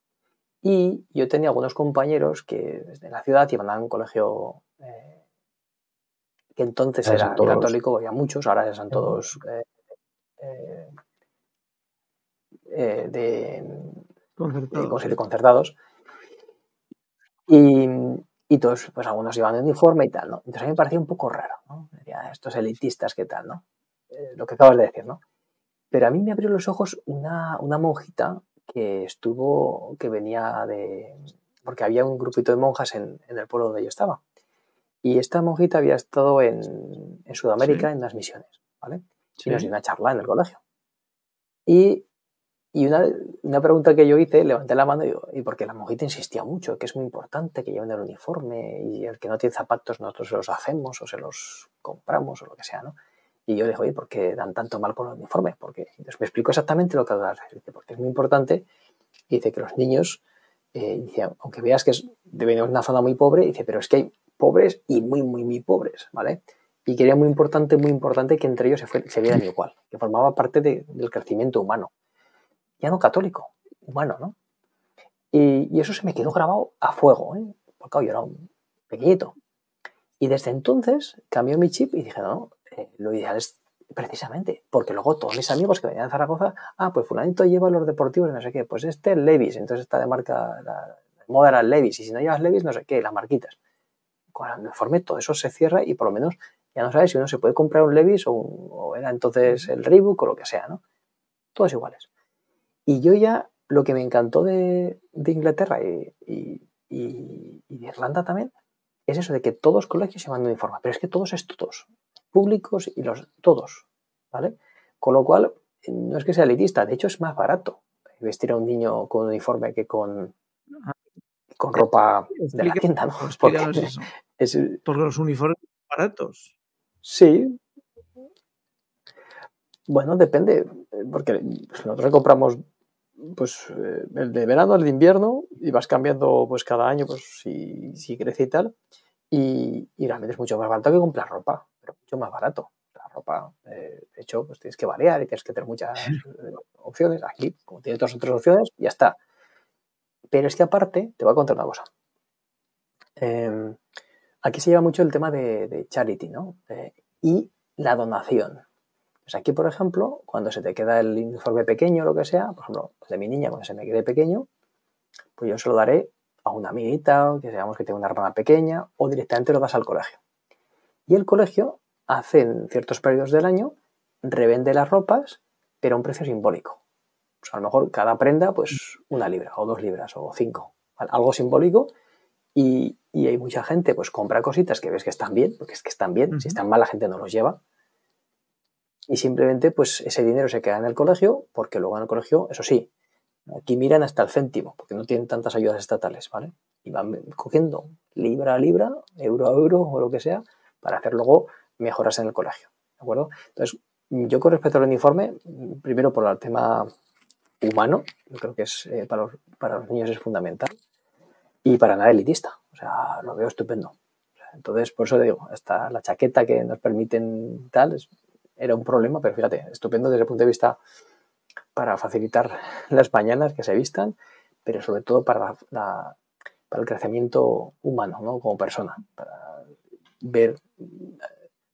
Y yo tenía algunos compañeros que desde la ciudad iban a un colegio eh, que entonces era católico, había muchos, ahora ya son todos eh, eh, de, concertados. concertados. Y, y, todos, pues algunos iban de uniforme y tal, ¿no? Entonces a mí me parecía un poco raro, ¿no? estos elitistas, ¿qué tal, no? lo que acabas de decir, ¿no? Pero a mí me abrió los ojos una, una monjita que estuvo, que venía de, porque había un grupito de monjas en, en, el pueblo donde yo estaba. Y esta monjita había estado en, en Sudamérica en las misiones, ¿vale? Y nos dio una charla en el colegio. Y, y una, una, pregunta que yo hice, levanté la mano y, y porque la monjita insistía mucho, que es muy importante que lleven el uniforme y el que no tiene zapatos nosotros se los hacemos o se los compramos o lo que sea, ¿no? Y yo le dije, oye, ¿por qué dan tanto mal con los uniformes? Porque entonces me explico exactamente lo que hago. Porque es muy importante. dice que los niños, eh, aunque veas que es, de una zona muy pobre, dice, pero es que hay pobres y muy, muy, muy pobres, ¿vale? Y quería muy importante, muy importante que entre ellos se, fue, se vieran igual, que formaba parte de, del crecimiento humano. Ya no católico, humano, ¿no? Y, y, eso se me quedó grabado a fuego, ¿eh? Porque yo era un pequeñito. Y desde entonces cambió mi chip y dije, no, eh, lo ideal es precisamente, porque luego todos mis amigos que venían a Zaragoza, ah, pues fulanito lleva los deportivos y no sé qué, pues este es Levis, entonces está de marca, la, moda era Levis, y si no llevas Levis, no sé qué, las marquitas. Con el uniforme todo eso se cierra y por lo menos ya no sabes si uno se puede comprar un Levis o, era entonces el Reebok o lo que sea, ¿no? Todos iguales. Y yo ya, lo que me encantó de, de Inglaterra y, y, y, de Irlanda también, es eso de que todos los colegios se van de uniforme, pero es que todos es todos públicos y los todos, ¿vale? Con lo cual, no es que sea elitista, de hecho es más barato vestir a un niño con uniforme que con, con ropa de la tienda, ¿no? Porque, es, porque los uniformes son baratos. Sí. Bueno, depende, porque nosotros compramos pues el de verano, el de invierno, y vas cambiando pues cada año, pues si, si crece y tal, y, y realmente es mucho más barato que comprar ropa mucho más barato. La ropa, eh, de hecho, pues tienes que variar y tienes que tener muchas eh, opciones. Aquí, como tienes dos otras opciones, ya está. Pero es que aparte, te voy a contar una cosa. Em, aquí se lleva mucho el tema de, charity, ¿no? y la donación. Pues aquí, por ejemplo, cuando se te queda el uniforme pequeño o lo que sea, por ejemplo, de mi niña, cuando se me quede pequeño, pues yo se lo daré a una amiguita, que digamos que tiene una hermana pequeña, o directamente lo das al colegio. Y el colegio hace en ciertos periodos del año, revende las ropas, pero a un precio simbólico. A lo mejor cada prenda, pues una libra, o dos libras, o cinco. Algo simbólico. Y, hay mucha gente, pues compra cositas que ves que están bien, porque es que están bien. Si están mal, la gente no los lleva. Y simplemente, pues ese dinero se queda en el colegio, porque luego en el colegio, eso sí, aquí miran hasta el céntimo, porque no tienen tantas ayudas estatales, ¿vale? Y van cogiendo libra a libra, euro a euro, o lo que sea, para hacer luego mejoras en el colegio. ¿De acuerdo? Entonces, yo con respecto al uniforme, primero por el tema humano, yo creo que es eh, para, los, para, los, niños es fundamental, y para nada elitista. O sea, lo veo estupendo. Entonces, por eso digo, hasta la chaqueta que nos permiten tal, era un problema, pero fíjate, estupendo desde el punto de vista para facilitar las mañanas que se vistan, pero sobre todo para, la, para el crecimiento humano, ¿no? Como persona, para ver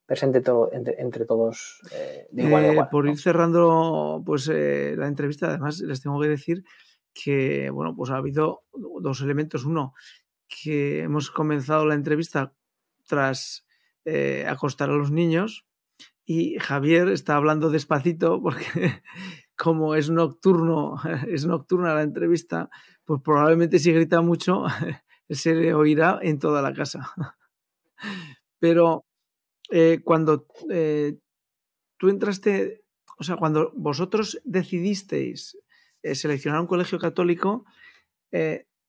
presente todo, entre, todos eh, de igual a eh, por ir cerrando pues, eh, la entrevista, además les tengo que decir que bueno, pues ha habido dos elementos. Uno, que hemos comenzado la entrevista tras acostar a los niños y Javier está hablando despacito porque como es nocturno, es nocturna la entrevista, pues probablemente si grita mucho se le oirá en toda la casa. Pero eh, cuando eh, tú entraste, o sea, cuando vosotros decidisteis eh, seleccionar un colegio católico,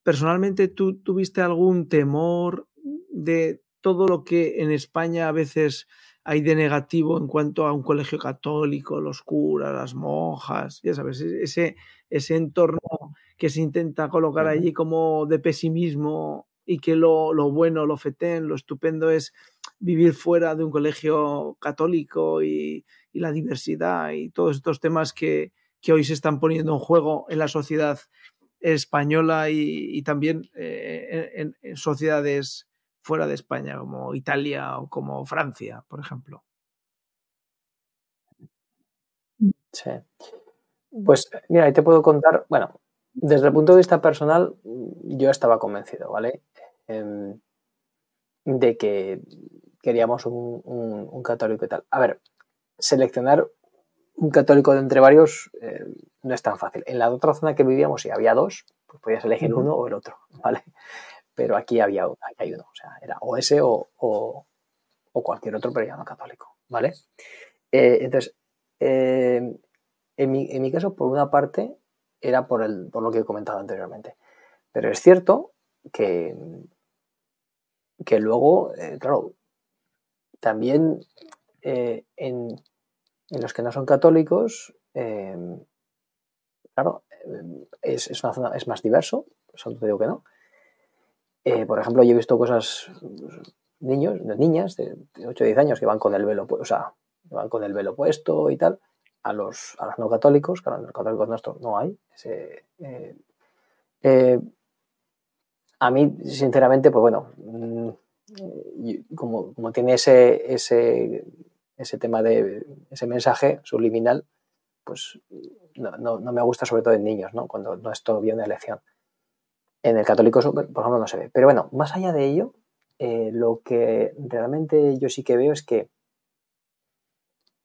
personalmente tú tuviste algún temor de todo lo que en España a veces hay de negativo en cuanto a un colegio católico, los curas, las monjas, ya sabes, e-, ese, ese entorno que se intenta colocar allí como de pesimismo y que lo, lo bueno, lo fetén, lo estupendo es vivir fuera de un colegio católico y, y la diversidad y todos estos temas que, que, hoy se están poniendo en juego en la sociedad española y, y también eh, en, en, sociedades fuera de España, como Italia o como Francia, por ejemplo. Sí. Pues mira, ahí te puedo contar, bueno, desde el punto de vista personal, yo estaba convencido, ¿vale? Eh, de que queríamos un, un, un, católico y tal. A ver, seleccionar un católico de entre varios eh, no es tan fácil. En la otra zona que vivíamos, si había dos, pues podías elegir uno o el otro, ¿vale? Pero aquí había hay uno, o sea, era o ese o, o, cualquier otro, pero ya no católico, ¿vale? Eh, entonces, eh, en, mi, en, mi, caso, por una parte, era por, el, por lo que he comentado anteriormente, pero es cierto que, que luego, eh, claro, también en, en, los que no son católicos, claro, es, es, una zona, es más diverso, eso te digo que no, eh, por ejemplo, yo he visto cosas, niños, niñas de 8 o 10 años que van con el velo, o sea, van con el velo puesto y tal, a los, a los no católicos, claro, en los católicos nuestros no hay. Eh, eh, a mí, sinceramente, pues bueno, mmm, como, como, tiene ese, ese, ese tema de ese mensaje subliminal, pues no, no, no, me gusta sobre todo en niños, ¿no? Cuando no es todavía una elección. En el católico, por ejemplo, no se ve. Pero bueno, más allá de ello, eh, lo que realmente yo sí que veo es que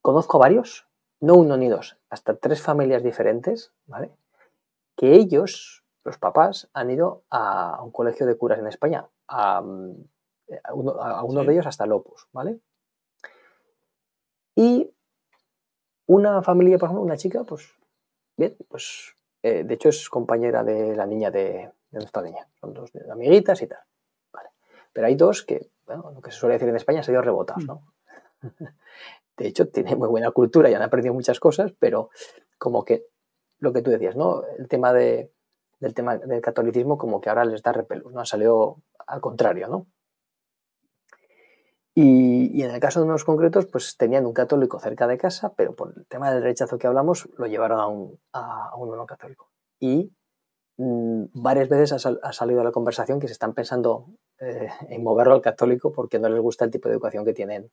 conozco varios, no uno ni dos, hasta tres familias diferentes, ¿vale? Que ellos, los papás, han ido a un colegio de curas en España, a, a uno, a uno sí. de ellos hasta el Opus, ¿vale? Y una familia, por ejemplo, una chica, pues, bien, pues, eh, de hecho es compañera de la niña de, de nuestra niña. Son dos amiguitas y tal. Vale. Pero hay dos que, bueno, lo que se suele decir en España, se dio rebotados, ¿no? De hecho, tiene muy buena cultura y han aprendido muchas cosas, pero como que lo que tú decías, ¿no? El tema de, del tema del catolicismo como que ahora les da repelús, ¿no? Ha salido al contrario, ¿no? Y, y, en el caso de unos concretos, pues tenían un católico cerca de casa, pero por el tema del rechazo que hablamos, lo llevaron a un, a, a un no católico. Y Mm, varias veces ha, sal, ha, salido a la conversación que se están pensando eh, en moverlo al católico porque no les gusta el tipo de educación que tienen uh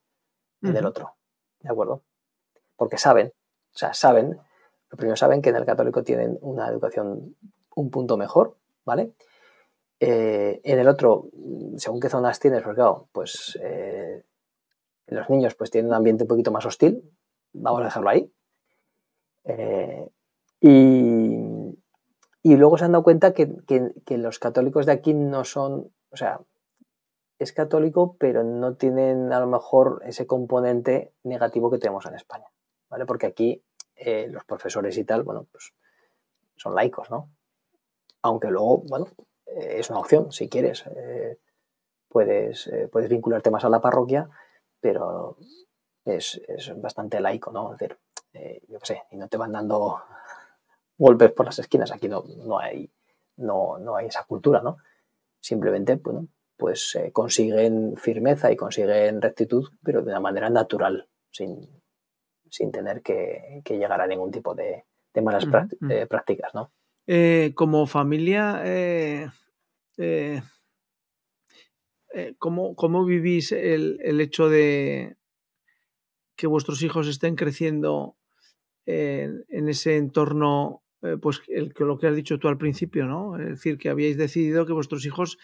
-huh. en el otro. ¿De acuerdo? Porque saben, o sea, saben, lo primero saben que en el católico tienen una educación un punto mejor, ¿vale? Eh, en el otro, según qué zonas tienes, porque claro, pues eh, los niños pues tienen un ambiente un poquito más hostil, vamos a dejarlo ahí. Y y luego se han dado cuenta que, que, los católicos de aquí no son, o sea, es católico, pero no tienen a lo mejor ese componente negativo que tenemos en España, ¿vale? Porque aquí eh, los profesores y tal, bueno, pues son laicos, ¿no? Aunque luego, bueno, eh, es una opción, si quieres, eh, puedes, puedes vincularte más a la parroquia, pero es, es bastante laico, ¿no? Es decir, yo qué sé, y no te van dando golpes por las esquinas. Aquí no, no, hay, no, no hay esa cultura, ¿no? Simplemente, bueno, pues eh, consiguen firmeza y consiguen rectitud, pero de una manera natural, sin, sin tener que, que, llegar a ningún tipo de, de malas uh -huh. eh, prácticas, ¿no? Eh, como familia, ¿cómo, ¿cómo, vivís el, el, hecho de que vuestros hijos estén creciendo en, en ese entorno eh, pues el, lo que has dicho tú al principio, ¿no? Es decir, que habíais decidido que vuestros hijos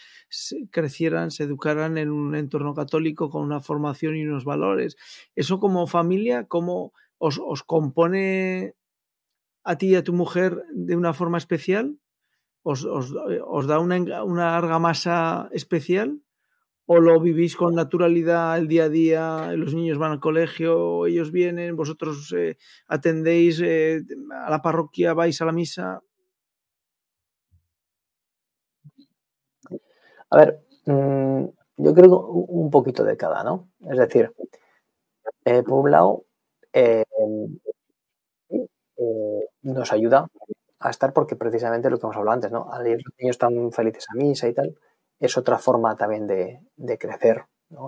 crecieran, se educaran en un entorno católico con una formación y unos valores. Eso como familia, ¿cómo os, os compone a ti y a tu mujer de una forma especial? ¿Os, os, os da una, una argamasa especial? O lo vivís con naturalidad el día a día, los niños van al colegio, ellos vienen, vosotros eh, atendéis eh, a la parroquia, vais a la misa. A ver, mm, yo creo un poquito de cada, ¿no? Es decir, eh, por un lado, nos ayuda a estar porque precisamente lo que hemos hablado antes, ¿no? Al ir los niños tan felices a misa y tal, es otra forma también de, crecer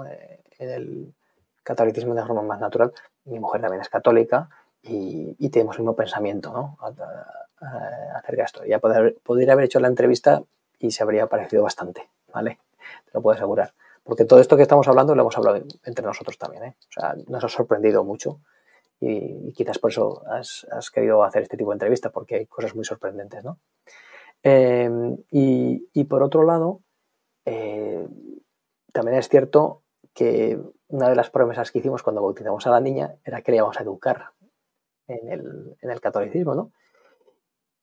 eh, en el catolicismo de forma más natural. Mi mujer también es católica y, tenemos el mismo pensamiento ¿no? acerca de esto. Ya podría haber hecho la entrevista y se habría parecido bastante, ¿vale? Te lo puedo asegurar. Porque todo esto que estamos hablando lo hemos hablado entre nosotros también, ¿eh? O sea, nos ha sorprendido mucho y, quizás por eso has, querido hacer este tipo de entrevista, porque hay cosas muy sorprendentes, ¿no? Eh, y, y, por otro lado, eh, también es cierto que una de las promesas que hicimos cuando bautizamos a la niña era que le íbamos a educar en el, catolicismo, ¿no?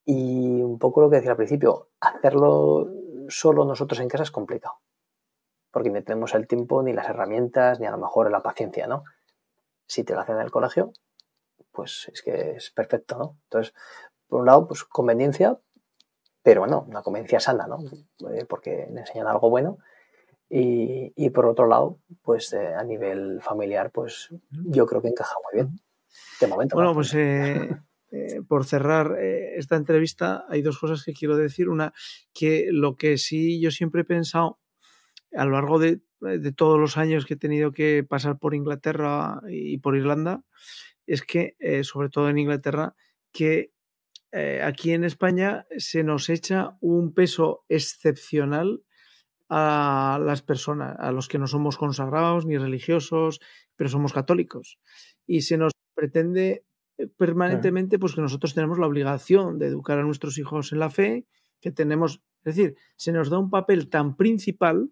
Y un poco lo que decía al principio, hacerlo solo nosotros en casa es complicado, porque no tenemos el tiempo, ni las herramientas, ni a lo mejor la paciencia, ¿no? Si te lo hacen en el colegio, pues es que es perfecto, ¿no? Entonces, por un lado, pues conveniencia, pero bueno, una conveniencia sana, ¿no? Eh, porque le enseñan algo bueno. Y, por otro lado, pues eh, a nivel familiar, pues yo creo que encaja muy bien. De momento. Bueno, pues eh, por cerrar esta entrevista, hay dos cosas que quiero decir. Una, que lo que sí yo siempre he pensado a lo largo de, de todos los años que he tenido que pasar por Inglaterra y por Irlanda, es que, sobre todo en Inglaterra, que eh, aquí en España se nos echa un peso excepcional a las personas, a los que no somos consagrados ni religiosos, pero somos católicos. Y se nos pretende eh, permanentemente pues que nosotros tenemos la obligación de educar a nuestros hijos en la fe, que tenemos, es decir, se nos da un papel tan principal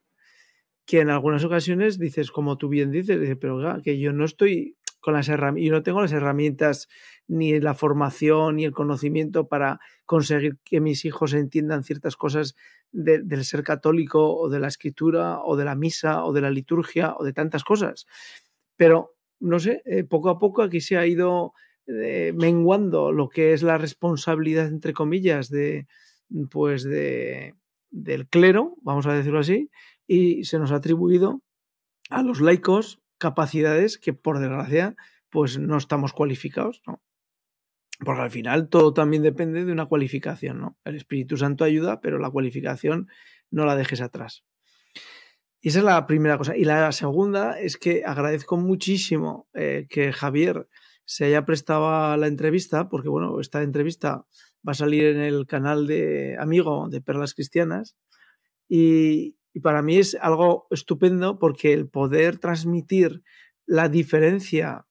que en algunas ocasiones dices, como tú bien dices, pero que yo no estoy con las herramientas, yo no tengo las herramientas ni la formación ni el conocimiento para conseguir que mis hijos entiendan ciertas cosas del ser católico o de la escritura o de la misa o de la liturgia o de tantas cosas. Pero, no sé, eh, poco a poco aquí se ha ido eh, menguando lo que es la responsabilidad, entre comillas, de, pues de, del clero, vamos a decirlo así, y se nos ha atribuido a los laicos capacidades que, por desgracia, pues no estamos cualificados, ¿no? Porque al final todo también depende de una cualificación, ¿no? El Espíritu Santo ayuda, pero la cualificación no la dejes atrás. Y esa es la primera cosa. Y la segunda es que agradezco muchísimo eh, que Javier se haya prestado a la entrevista, porque bueno, esta entrevista va a salir en el canal de Amigo de Perlas Cristianas. Y, y para mí es algo estupendo porque el poder transmitir la diferencia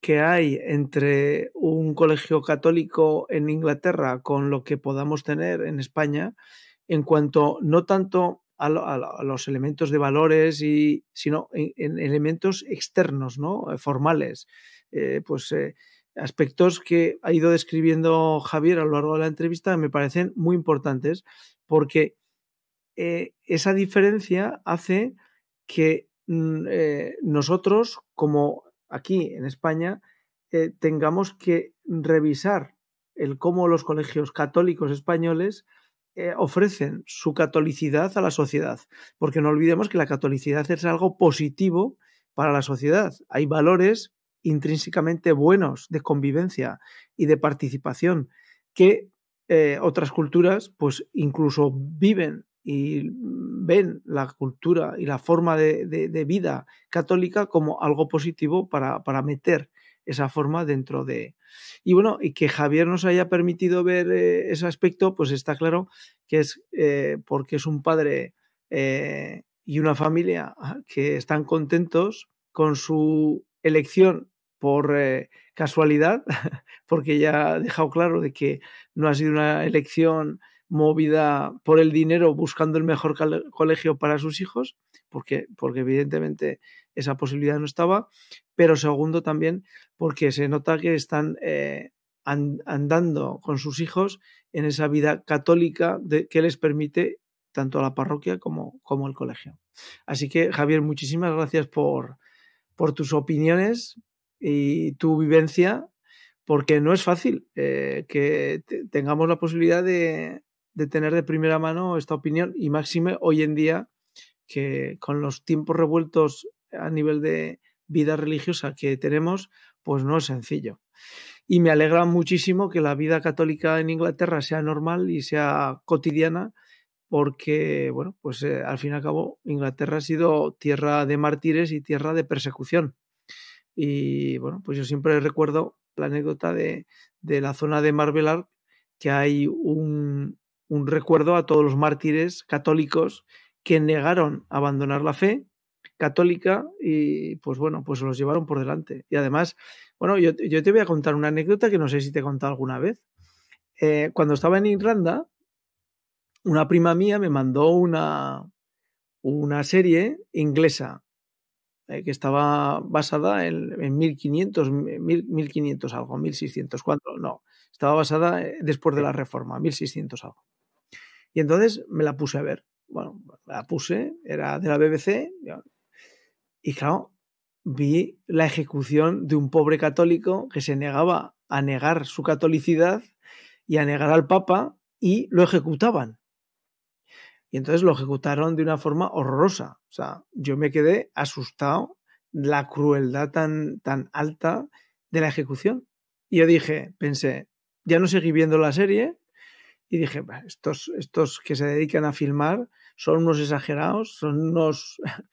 que hay entre un colegio católico en Inglaterra con lo que podamos tener en España en cuanto no tanto a, los elementos de valores y sino en, elementos externos no eh, formales eh, pues eh, aspectos que ha ido describiendo Javier a lo largo de la entrevista me parecen muy importantes porque esa diferencia hace que mm, nosotros como aquí en España eh, tengamos que revisar el cómo los colegios católicos españoles eh, ofrecen su catolicidad a la sociedad, porque no olvidemos que la catolicidad es algo positivo para la sociedad. Hay valores intrínsecamente buenos de convivencia y de participación que eh, otras culturas pues incluso viven y ven la cultura y la forma de, vida católica como algo positivo para, meter esa forma dentro de... Y bueno, y que Javier nos haya permitido ver eh, ese aspecto, pues está claro que es eh, porque es un padre eh, y una familia que están contentos con su elección por casualidad, porque ya ha dejado claro de que no ha sido una elección movida por el dinero buscando el mejor colegio para sus hijos, porque, porque evidentemente esa posibilidad no estaba, pero segundo también porque se nota que están eh, andando con sus hijos en esa vida católica que les permite tanto la parroquia como, como el colegio. Así que, Javier, muchísimas gracias por, por tus opiniones y tu vivencia, porque no es fácil eh, que tengamos la posibilidad de, de, tener de primera mano esta opinión y máxime hoy en día que con los tiempos revueltos a nivel de vida religiosa que tenemos, pues no es sencillo. Y me alegra muchísimo que la vida católica en Inglaterra sea normal y sea cotidiana, porque, bueno, pues eh, al fin y al cabo Inglaterra ha sido tierra de mártires y tierra de persecución. Y bueno, pues yo siempre recuerdo la anécdota de, de la zona de Marbelar, que hay un, un recuerdo a todos los mártires católicos que negaron abandonar la fe católica y pues bueno, pues los llevaron por delante. Y además, bueno, yo, yo te voy a contar una anécdota que no sé si te he contado alguna vez. Eh, cuando estaba en Irlanda, una prima mía me mandó una, una serie inglesa eh, que estaba basada en, en 1500, 1500 algo, 1600, ¿cuánto? No, estaba basada eh, después de la reforma, 1600 algo. Y entonces me la puse a ver. Bueno, la puse, era de la BBC, y claro, vi la ejecución de un pobre católico que se negaba a negar su catolicidad y a negar al Papa y lo ejecutaban. Y entonces lo ejecutaron de una forma horrorosa. O sea, yo me quedé asustado la crueldad tan, tan alta de la ejecución. Y yo dije, pensé, ya no seguí viendo la serie y dije, estos, estos que se dedican a filmar son unos exagerados, son unos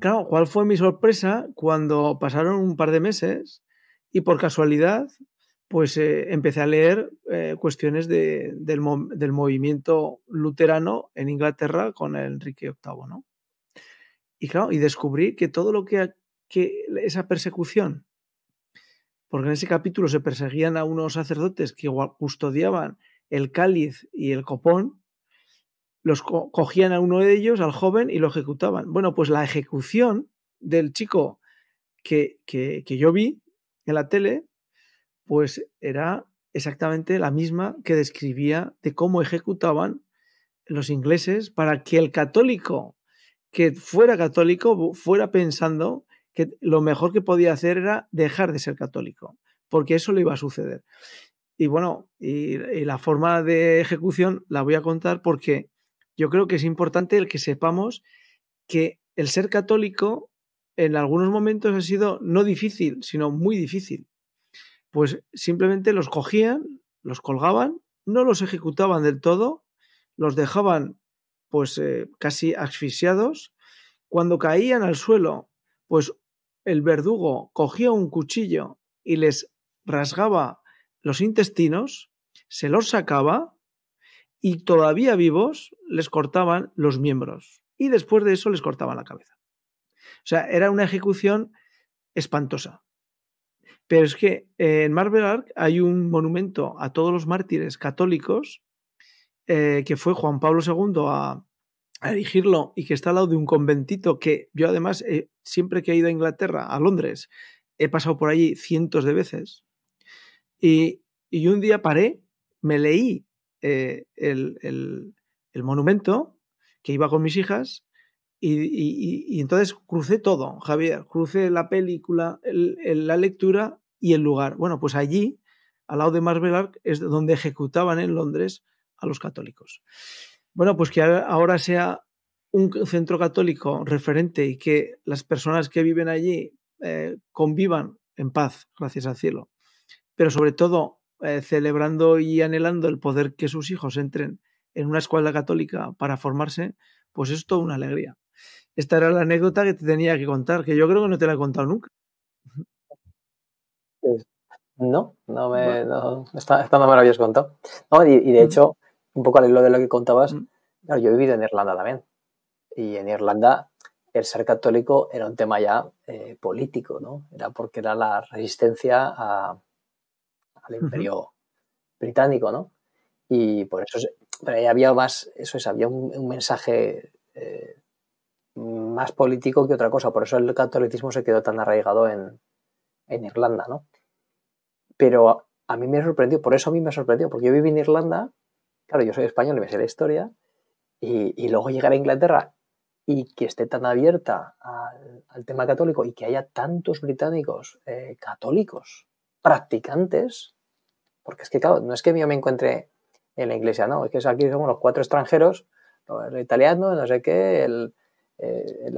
Claro, ¿cuál fue mi sorpresa cuando pasaron un par de meses y por casualidad pues eh, empecé a leer eh, cuestiones de, del, movimiento luterano en Inglaterra con Enrique VIII, ¿no? Y claro, y descubrí que todo lo que, que esa persecución, porque en ese capítulo se perseguían a unos sacerdotes que custodiaban el cáliz y el copón, los co cogían a uno de ellos, al joven, y lo ejecutaban. Bueno, pues la ejecución del chico que, que, que yo vi en la tele, pues era exactamente la misma que describía de cómo ejecutaban los ingleses para que el católico que fuera católico fuera pensando que lo mejor que podía hacer era dejar de ser católico, porque eso le iba a suceder. Y bueno, y, la forma de ejecución la voy a contar porque yo creo que es importante el que sepamos que el ser católico en algunos momentos ha sido no difícil, sino muy difícil. Pues simplemente los cogían, los colgaban, no los ejecutaban del todo, los dejaban pues eh, casi asfixiados. Cuando caían al suelo, pues el verdugo cogía un cuchillo y les rasgaba los intestinos, se los sacaba y todavía vivos les cortaban los miembros y después de eso les cortaban la cabeza. O sea, era una ejecución espantosa. Pero es que en Marble Ark hay un monumento a todos los mártires católicos eh, que fue Juan Pablo II a, a, erigirlo y que está al lado de un conventito que yo además eh, siempre que he ido a Inglaterra, a Londres, he pasado por allí cientos de veces. Y, un día paré, me leí eh, el, monumento, que iba con mis hijas, y, entonces crucé todo, Javier, crucé la película, el, la lectura y el lugar. Bueno, pues allí, al lado de Marble Ark, es donde ejecutaban en Londres a los católicos. Bueno, pues que ahora sea un centro católico referente y que las personas que viven allí eh, convivan en paz, gracias al cielo, pero sobre todo eh, celebrando y anhelando el poder que sus hijos entren en una escuela católica para formarse, pues es toda una alegría. Esta era la anécdota que te tenía que contar, que yo creo que no te la he contado nunca. Pues, no, no me, no, esta, esta, no me la habías contado. No, y, y, de hecho, un poco al hilo de lo que contabas, claro, yo he vivido en Irlanda también. Y en Irlanda el ser católico era un tema ya eh, político, ¿no? Era porque era la resistencia a, al imperio uh -huh. británico, ¿no? Y por eso pero ahí había más, eso es, había un, un mensaje eh, más político que otra cosa, por eso el catolicismo se quedó tan arraigado en, en Irlanda, ¿no? Pero a mí me sorprendió, por eso a mí me sorprendió, porque yo viví en Irlanda, claro, yo soy español y me sé la historia, y, y luego llegar a Inglaterra y que esté tan abierta al, tema católico y que haya tantos británicos eh, católicos practicantes, porque es que, claro, no es que yo me encuentre en la iglesia, no, es que aquí somos los cuatro extranjeros, el italiano, no sé qué, el, eh,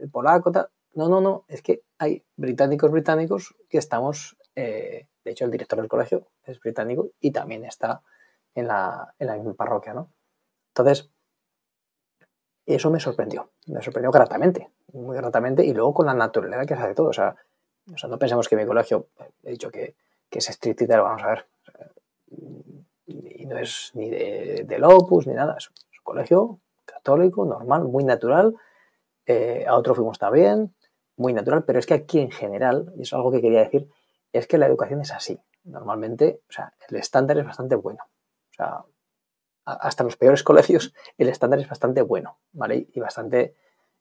el, polaco, tal. No, no, no, es que hay británicos británicos que estamos, eh, de hecho el director del colegio es británico y también está en la, en la misma parroquia, ¿no? Entonces, eso me sorprendió, me sorprendió gratamente, muy gratamente, y luego con la naturaleza que hace todo. O sea, o sea no pensemos que mi colegio, he dicho que, que es estrictito, vamos a ver, y no es ni de, del opus ni nada, es un colegio católico, normal, muy natural. Eh, a otro fuimos también, muy natural, pero es que aquí en general, y eso es algo que quería decir, es que la educación es así. Normalmente, o sea, el estándar es bastante bueno. O sea, hasta los peores colegios el estándar es bastante bueno, ¿vale? Y bastante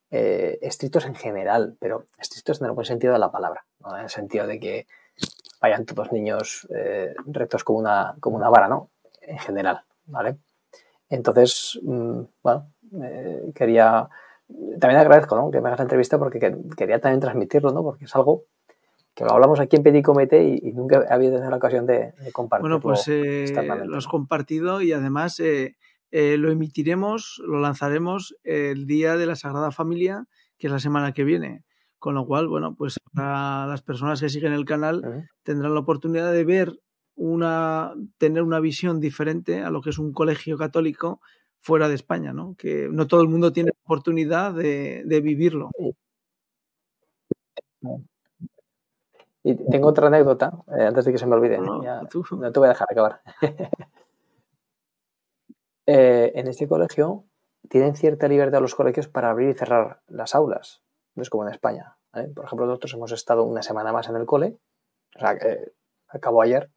eh, estrictos en general, pero estrictos en el buen sentido de la palabra. En el sentido de que vayan todos niños eh, rectos como una, como una vara, ¿no? En general, ¿vale? Entonces, mm, bueno, eh, quería... También agradezco ¿no? que me hagas la entrevista porque quería también transmitirlo, ¿no? Porque es algo que lo hablamos aquí en Petit Comité y, nunca había tenido la ocasión de, compartirlo. Bueno, pues eh, lo has compartido y además eh, eh, lo emitiremos, lo lanzaremos el día de la Sagrada Familia, que es la semana que viene. Con lo cual, bueno, pues para las personas que siguen el canal tendrán la oportunidad de ver una, tener una visión diferente a lo que es un colegio católico fuera de España, ¿no? Que no todo el mundo tiene oportunidad de, de vivirlo. Y tengo otra anécdota, eh, antes de que se me olvide. No, te voy a dejar acabar. Eh, en este colegio tienen cierta libertad los colegios para abrir y cerrar las aulas. No es como en España. Por ejemplo, nosotros hemos estado una semana más en el cole, o sea, acabó ayer,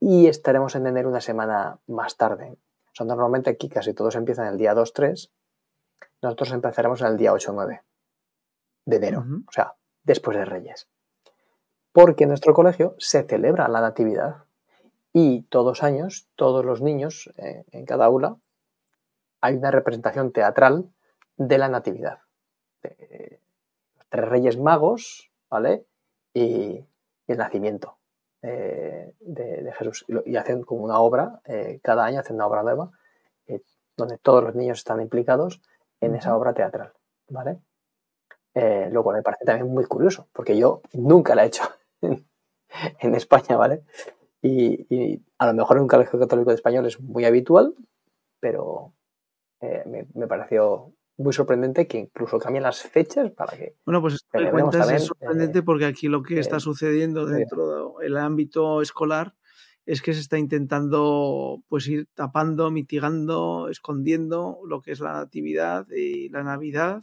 y estaremos en enero una semana más tarde. O sea, normalmente aquí casi todos empiezan el día 2-3, nosotros empezaremos en el día 8-9 de enero, o sea, después de Reyes porque en nuestro colegio se celebra la Natividad y todos los años, todos los niños eh, en cada aula, hay una representación teatral de la Natividad. Los tres Reyes Magos, ¿vale? Y, el nacimiento eh, de, Jesús. Y, hacen como una obra, eh, cada año hacen una obra nueva, donde todos los niños están implicados en esa obra teatral, ¿vale? luego me parece también muy curioso, porque yo nunca la he hecho. en España, ¿vale? Y, a lo mejor en un colegio católico de español es muy habitual, pero eh, me, pareció muy sorprendente que incluso cambien las fechas para que... Bueno, pues esto es sorprendente eh, porque aquí lo que está eh, sucediendo dentro del ámbito escolar es que se está intentando pues ir tapando, mitigando, escondiendo lo que es la natividad y la Navidad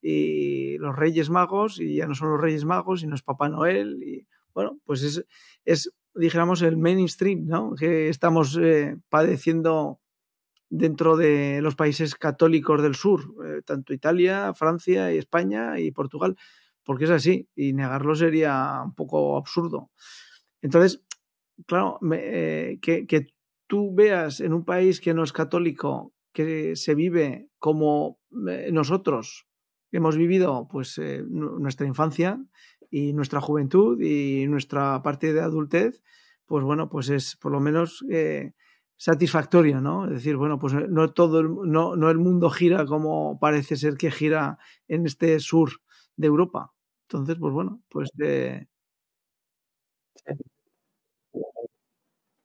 y los Reyes Magos, y ya no son los Reyes Magos, sino es Papá Noel, y bueno, pues es, es dijéramos, el mainstream, ¿no? Que estamos eh, padeciendo dentro de los países católicos del sur, eh, tanto Italia, Francia y España y Portugal, porque es así, y negarlo sería un poco absurdo. Entonces, claro, eh, que, tú veas en un país que no es católico, que se vive como nosotros, hemos vivido pues eh, nuestra infancia y nuestra juventud y nuestra parte de adultez, pues bueno, pues es por lo menos eh, satisfactorio, ¿no? Es decir, bueno, pues no todo el, no, no el mundo gira como parece ser que gira en este sur de Europa. Entonces, pues bueno, pues de...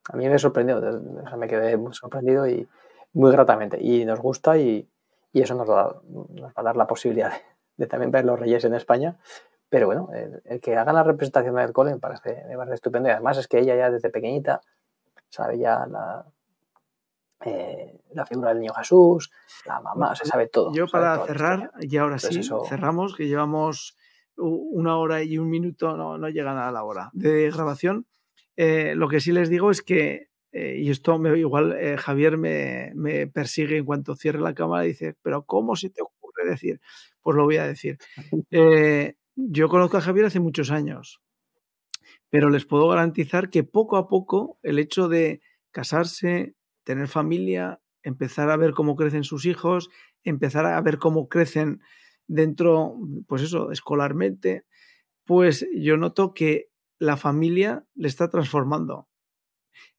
A mí me sorprendió, me quedé muy sorprendido y muy gratamente. Y nos gusta y, y eso nos va, a dar la posibilidad de, también ver los Reyes en España. Pero bueno, el, que haga la representación del cole me parece, me parece estupendo. Y además es que ella ya desde pequeñita sabe ya la, eh, la figura del niño Jesús, la mamá, se sabe todo. Yo para cerrar, y ahora sí, cerramos, que llevamos una hora y un minuto, no, no llega nada a la hora de grabación. Eh, lo que sí les digo es que eh, y esto me, igual eh, Javier me, me, persigue en cuanto cierre la cámara y dice, pero ¿cómo se te ocurre decir? Pues lo voy a decir. Yo conozco a Javier hace muchos años, pero les puedo garantizar que poco a poco el hecho de casarse, tener familia, empezar a ver cómo crecen sus hijos, empezar a ver cómo crecen dentro, pues eso, escolarmente, pues yo noto que la familia le está transformando.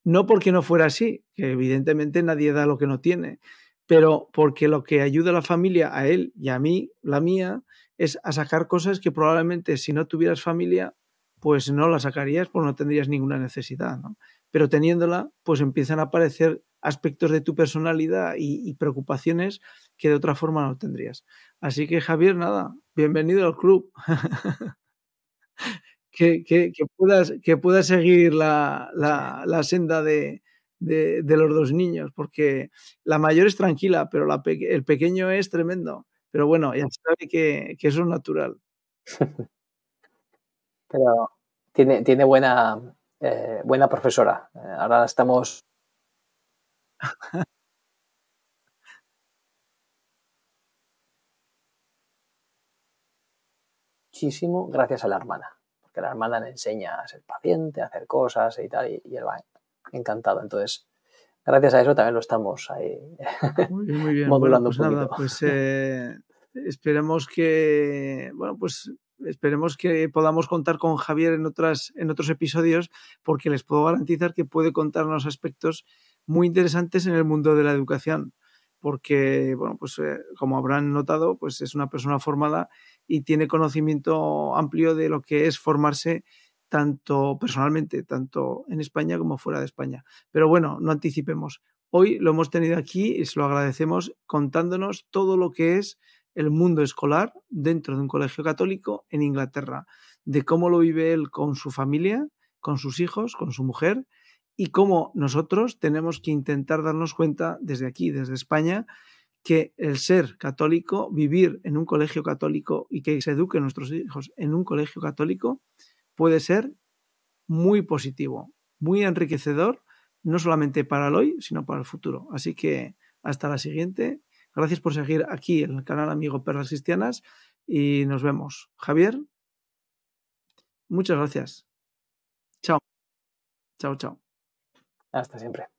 No porque no fuera así, que evidentemente nadie da lo que no tiene, pero porque lo que ayuda a la familia, a él y a mí, la mía, es a sacar cosas que probablemente si no tuvieras familia, pues no las sacarías, pues no tendrías ninguna necesidad, ¿no? Pero teniéndola, pues empiezan a aparecer aspectos de tu personalidad y, preocupaciones que de otra forma no tendrías. Así que Javier, nada, bienvenido al club. que, que, que, puedas, que seguir la, la, la senda de, de, los dos niños, porque la mayor es tranquila, pero el pequeño es tremendo. Pero bueno, ya sabe que, que eso es natural. pero tiene, tiene buena, eh, buena profesora. Eh, ahora estamos muchísimo gracias a la hermana, porque la hermana le enseña a ser paciente, a hacer cosas y tal, y, y él va encantado. Entonces, gracias a eso también lo estamos ahí muy bien, muy bien. modulando bueno, pues un nada, pues eh, esperemos que, bueno, pues esperemos que podamos contar con Javier en, otras, en otros episodios, porque les puedo garantizar que puede contarnos aspectos muy interesantes en el mundo de la educación, porque, bueno, pues eh, como habrán notado, pues es una persona formada y tiene conocimiento amplio de lo que es formarse tanto personalmente, tanto en España como fuera de España. Pero bueno, no anticipemos. Hoy lo hemos tenido aquí y se lo agradecemos contándonos todo lo que es el mundo escolar dentro de un colegio católico en Inglaterra, de cómo lo vive él con su familia, con sus hijos, con su mujer y cómo nosotros tenemos que intentar darnos cuenta desde aquí, desde España, que el ser católico, vivir en un colegio católico y que se eduquen nuestros hijos en un colegio católico puede ser muy positivo, muy enriquecedor, no solamente para el hoy, sino para el futuro. Así que hasta la siguiente. Gracias por seguir aquí en el canal Amigo Perlas Cristianas y nos vemos. Javier, muchas gracias. Chao. Chao, chao. Hasta siempre.